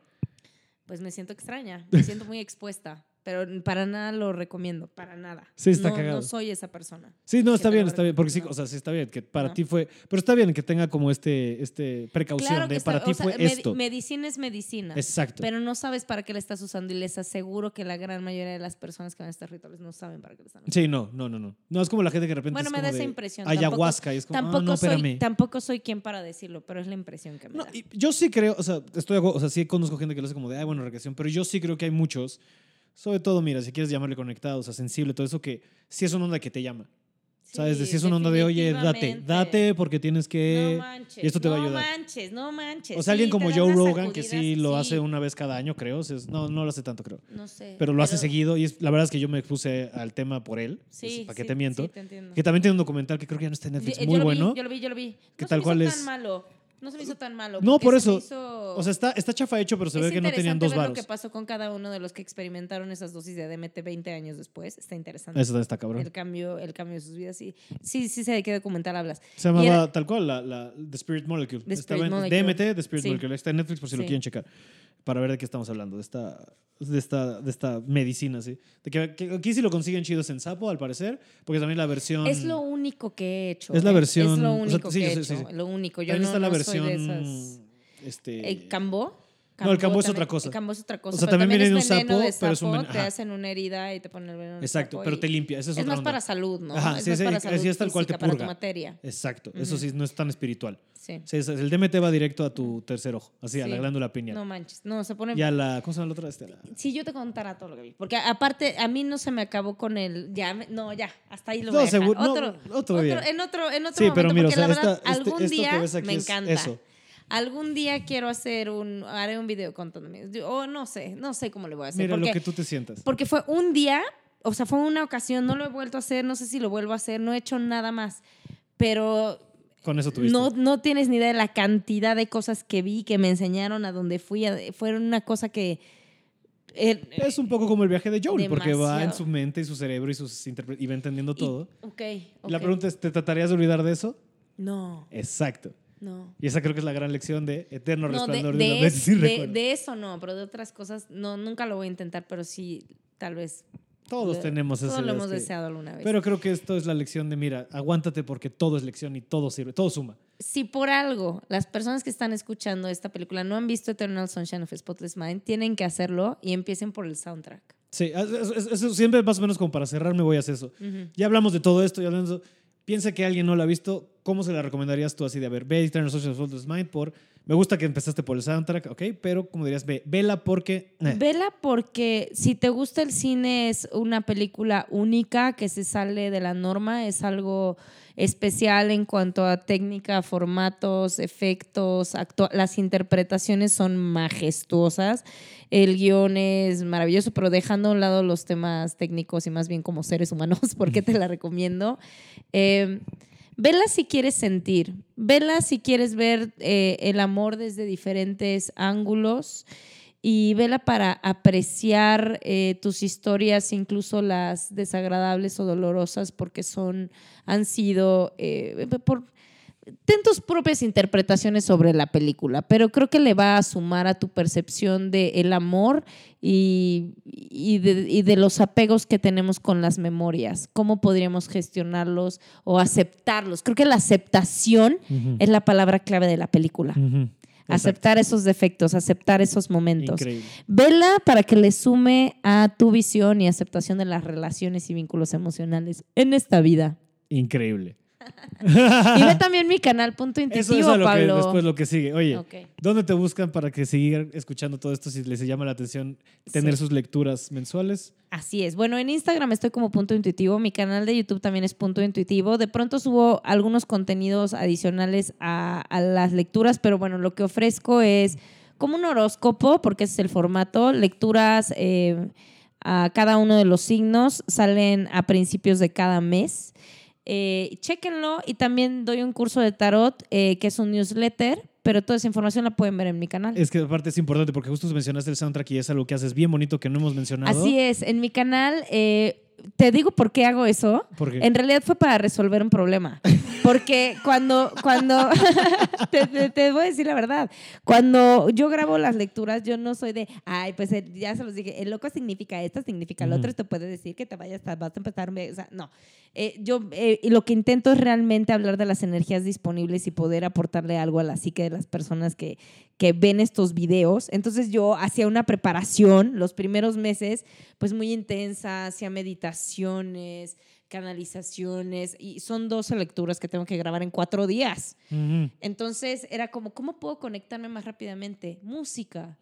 Pues me siento extraña, me siento muy expuesta, pero para nada lo recomiendo, para nada. Sí, está no, cagado. No soy esa persona. Sí, no, está bien, está bien. Porque sí, o sea, sí está bien, que para No. ti fue. Pero está bien que tenga como este, este precaución Claro de está- para ti sea, fue medi- esto. Medicina es medicina. Exacto. Pero no sabes para qué le estás usando y les aseguro que la gran mayoría de las personas que van a estos rituales no saben para qué le están usando. Sí, no, no, no, no. No es como la gente que de repente Bueno, es me como da esa impresión. Ayahuasca y es como, tampoco, ah, no, soy, tampoco soy quien para decirlo, pero es la impresión que me No, da. y yo sí creo, o sea, estoy o sea, sí conozco gente que lo hace como de, ay, bueno, recreación, pero yo sí creo que hay muchos, sobre todo, mira, si quieres llamarle conectado, o sea, sensible, todo eso, que sí es una onda que te llama. ¿Sabes? De si es una onda de, oye, date, date porque tienes que... no manches, y esto te va a No ayudar. manches, no manches. o sea, alguien Sí, como Joe Rogan, que sí lo sí. hace una vez cada año, creo. o sea, es- no, no lo hace tanto, creo. No sé. Pero lo hace seguido y es, la verdad es que yo me expuse al tema por él. Sí, ¿Para qué sí, te miento? sí, te. Que también tiene un documental que creo que ya no está en Netflix, Yo- muy lo vi, bueno. yo lo vi, yo lo vi. ¿Qué no tal cual es? tan malo. No se me hizo tan malo. No, por se eso. hizo- O sea, está, está chafa hecho, pero se es ve que no tenían dos varos. lo que pasó con cada uno de los que experimentaron esas dosis de DMT 20 años después. Está interesante. Eso está cabrón. el cambio, el cambio de sus vidas. Sí, sí, sí sé de qué documental hablas. Se llamaba era- tal cual, la, la- The Spirit Molecule. The Estaba Spirit en Molecule. DMT, The Spirit Sí. Molecule. Está en Netflix por si lo Sí. quieren checar. Para ver de qué estamos hablando, de esta, de esta, de esta medicina, ¿sí? De que, que aquí sí lo consiguen chidos en Sapo, al parecer, porque también la versión... Es lo único que he hecho. Es la ¿eh? versión- Es lo o sea, único sí, que he hecho. Lo único. Yo no, está la no soy versión... de esas. Este, ¿El Cambó? No, el Cambó es otra cosa. El Cambó es otra cosa. O sea, pero también viene de un es veneno sapo, de pero es un sapo, ven- Te hacen una herida y te ponen el veneno. Exacto, sapo pero te limpia. Esa es, Es otra más onda. para salud, ¿no? Ajá, es sí, más sí, para así salud es tal cual te física, para tu purga. materia. Exacto, eso sí, no es tan espiritual. Sí. Sí, es- el DMT va directo a tu tercer ojo, así, a la Sí. glándula pineal. No manches. No, se pone... y a la... ¿Cómo se llama la otra? Este, la- Si yo te contara todo lo que vi. Porque aparte, a mí no se me acabó con el... Ya, no, ya. Hasta ahí lo No, voy a dejar. seguro- no, otro, otro día. En otro, en otro Sí, pero momento, mira, o sea, este- algún día me encanta. eso. Algún día quiero hacer un... Haré un video contándome. O no sé, no sé cómo le voy a hacer. Mira, porque, lo que tú te sientas. porque fue un día, o sea, fue una ocasión, no lo he vuelto a hacer, no sé si lo vuelvo a hacer, no he hecho nada más. Pero Con eso tuviste. no, no tienes ni idea de la cantidad de cosas que vi, que me enseñaron, a donde fui. a- fueron una cosa que El- Es un poco como el viaje de Joel, porque va en su mente y su cerebro y, sus y va entendiendo y- todo. ok, La pregunta es, ¿te tratarías de olvidar de eso? No, Exacto. No. Y esa creo que es la gran lección de Eterno No, de, Resplandor de, de es- de- de eso no, pero de otras cosas, no, nunca lo voy a intentar, pero sí, tal vez. Todos lo- tenemos Todos esa lo hemos que- deseado alguna vez. Pero creo que esto es la lección de, mira, aguántate porque todo es lección y todo sirve, todo suma. si por algo las personas que están escuchando esta película no han visto Eternal Sunshine of a Spotless Mind, tienen que hacerlo y empiecen por el soundtrack. Sí, eso, eso- eso siempre más o menos como para cerrar me voy a hacer eso. Ya hablamos de todo esto, ya hablamos de eso. Piensa que alguien no la ha visto, ¿cómo se la recomendarías tú así de, a ver, ve Eternal Social Spotless Mind por... Me gusta que empezaste por el soundtrack, ¿ok? Pero como dirías, ve, vela porque... eh. Vela porque si te gusta el cine es una película única que se sale de la norma, es algo especial en cuanto a técnica, formatos, efectos, las interpretaciones son majestuosas, el guion es maravilloso, pero dejando a un lado los temas técnicos y más bien como seres humanos, porque te la recomiendo. Eh, Vela si quieres sentir, vela si quieres ver eh, el amor desde diferentes ángulos y vela para apreciar eh, tus historias, incluso las desagradables o dolorosas, porque son, han sido, eh, por, ten tus propias interpretaciones sobre la película, pero creo que le va a sumar a tu percepción del el amor y, y, de, y de los apegos que tenemos con las memorias, cómo podríamos gestionarlos o aceptarlos. Creo que la aceptación es la palabra clave de la película. Aceptar esos defectos, aceptar esos momentos. Increíble. Vela para que le sume a tu visión y aceptación de las relaciones y vínculos emocionales en esta vida. Increíble. Y ve también mi canal Punto Eso Intuitivo, es lo que Pablo. después lo que sigue. Oye. ¿dónde te buscan para que sigan escuchando todo esto si les llama la atención tener Sí. sus lecturas mensuales? Así es. Bueno, en Instagram estoy como Punto Intuitivo. Mi canal de YouTube también es Punto Intuitivo. De pronto subo algunos contenidos adicionales a, a las lecturas, pero bueno, lo que ofrezco es como un horóscopo, porque ese es el formato. Lecturas eh, a cada uno de los signos salen a principios de cada mes. Eh, chéquenlo y también doy un curso de tarot eh, que es un newsletter, pero toda esa información la pueden ver en mi canal. Es que aparte es importante porque justo mencionaste el soundtrack y es algo que haces bien bonito que no hemos mencionado. Así es, en mi canal, eh, te digo por qué hago eso. Porque En realidad fue para resolver un problema. Porque cuando, cuando te, te- te voy a decir la verdad, cuando yo grabo las lecturas, yo no soy de, ay, pues ya se los dije, el loco significa esto, significa lo Ujú. otro, esto puede decir que te vayas, vas a empezar, o sea, no. Eh, yo eh, lo que intento es realmente hablar de las energías disponibles y poder aportarle algo a la psique de las personas que, que ven estos videos. Entonces yo hacía una preparación los primeros meses, pues muy intensa, hacía meditaciones, canalizaciones y son 12 lecturas que tengo que grabar en cuatro días. Entonces era como, ¿cómo puedo conectarme más rápidamente? Música.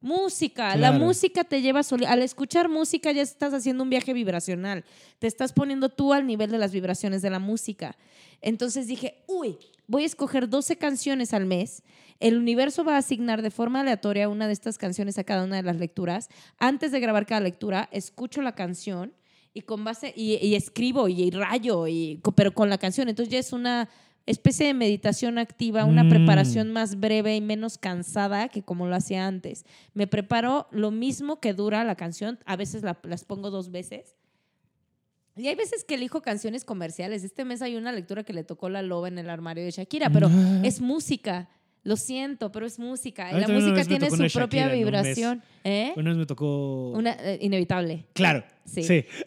Música, la música te lleva soli- al escuchar música ya estás haciendo un viaje vibracional, te estás poniendo tú al nivel de las vibraciones de la música. Entonces dije, uy, voy a escoger 12 canciones al mes, el universo va a asignar de forma aleatoria una de estas canciones a cada una de las lecturas. Antes de grabar cada lectura, escucho la canción y con base y, y escribo y, rayo y pero con la canción, entonces ya es una especie de meditación activa, una Mm. preparación más breve y menos cansada que como lo hacía antes. Me preparo lo mismo que dura la canción, a veces la- las pongo dos veces. Y hay veces que elijo canciones comerciales. Este mes hay una lectura que le tocó la loba en el armario de Shakira, pero Ah. es música. Lo siento, pero es música. A Y mí la una música vez tiene su una propia Shakira en un mes. vibración. ¿Eh? Una vez me tocó... Una, eh, inevitable. Claro. Sí. Sí.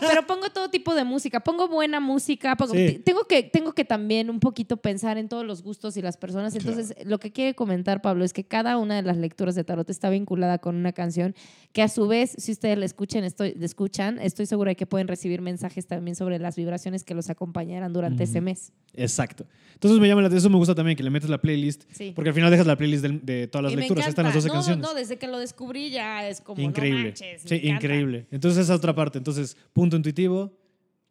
Pero pongo todo tipo de música, pongo buena música, pongo- Sí. tengo, que, tengo que también un poquito pensar en todos los gustos y las personas. Entonces, lo que quiere comentar Pablo es que cada una de las lecturas de tarot está vinculada con una canción que a su vez, si ustedes la escuchan, estoy, la escuchan, estoy segura de que pueden recibir mensajes también sobre las vibraciones que los acompañarán durante ese mes. Exacto. Entonces me llama la atención, eso me gusta también que le metes la playlist, Sí. porque al final dejas la playlist de, todas las Y lecturas, están las encanta. 12 no, canciones. No, desde que lo descubrí ya es como, no increíble. manches, me sí, increíble. Entonces esa otra parte. Entonces, punto intuitivo.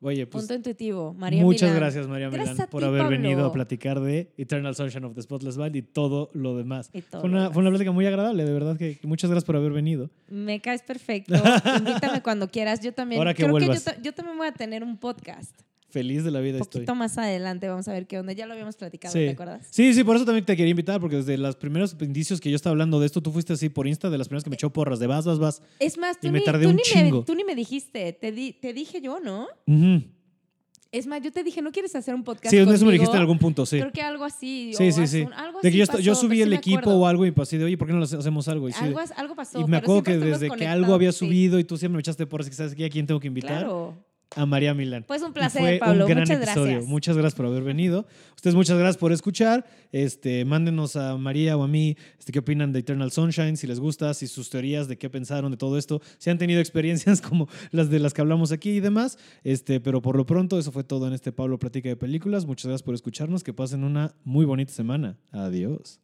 Oye, pues Punto intuitivo. María muchas Milán. gracias María Gracias Milán por ti, haber Pablo. venido a platicar de Eternal Sunshine of the Spotless Mind y todo lo demás. Y todo Fue una, demás. fue una plática muy agradable, de verdad que muchas gracias por haber venido. Me caes perfecto. Invítame cuando quieras. Yo también. Ahora que creo que yo, vuelvas. yo también voy a tener un podcast. Feliz de la vida Un estoy. poquito más adelante vamos a ver qué onda. Ya lo habíamos platicado, Sí. ¿te acuerdas? Sí, sí, por eso también te quería invitar, porque desde los primeros indicios que yo estaba hablando de esto, tú fuiste así por Insta, de las primeras que me echó porras, de vas, vas, vas. Es más, Y tú, me ni, tardé tú un ni chingo. me, tú ni me dijiste. Te, di- te dije yo, ¿no? Es más, yo te dije, ¿no quieres hacer un podcast Sí, eso me dijiste en algún punto, sí. Creo que algo así. Sí, o sí, sí. un- algo De que así yo, esta- yo subí sí el me equipo o algo y así de, oye, ¿por qué no hacemos algo? Y, sí, Algo, pasó. y me acuerdo que desde que algo había subido y tú siempre me echaste porras, que sabes que a quién tengo que invitar. Claro. A María Milán. Pues un placer, fue Pablo. un gran Muchas episodio. gracias. Muchas gracias por haber venido. Ustedes muchas gracias por escuchar. Este, mándenos a María o a mí este, qué opinan de Eternal Sunshine, si les gusta, si sus teorías de qué pensaron de todo esto, si han tenido experiencias como las de las que hablamos aquí y demás. Este, pero por lo pronto, eso fue todo en este Pablo Platica de Películas. Muchas gracias por escucharnos. Que pasen una muy bonita semana. Adiós.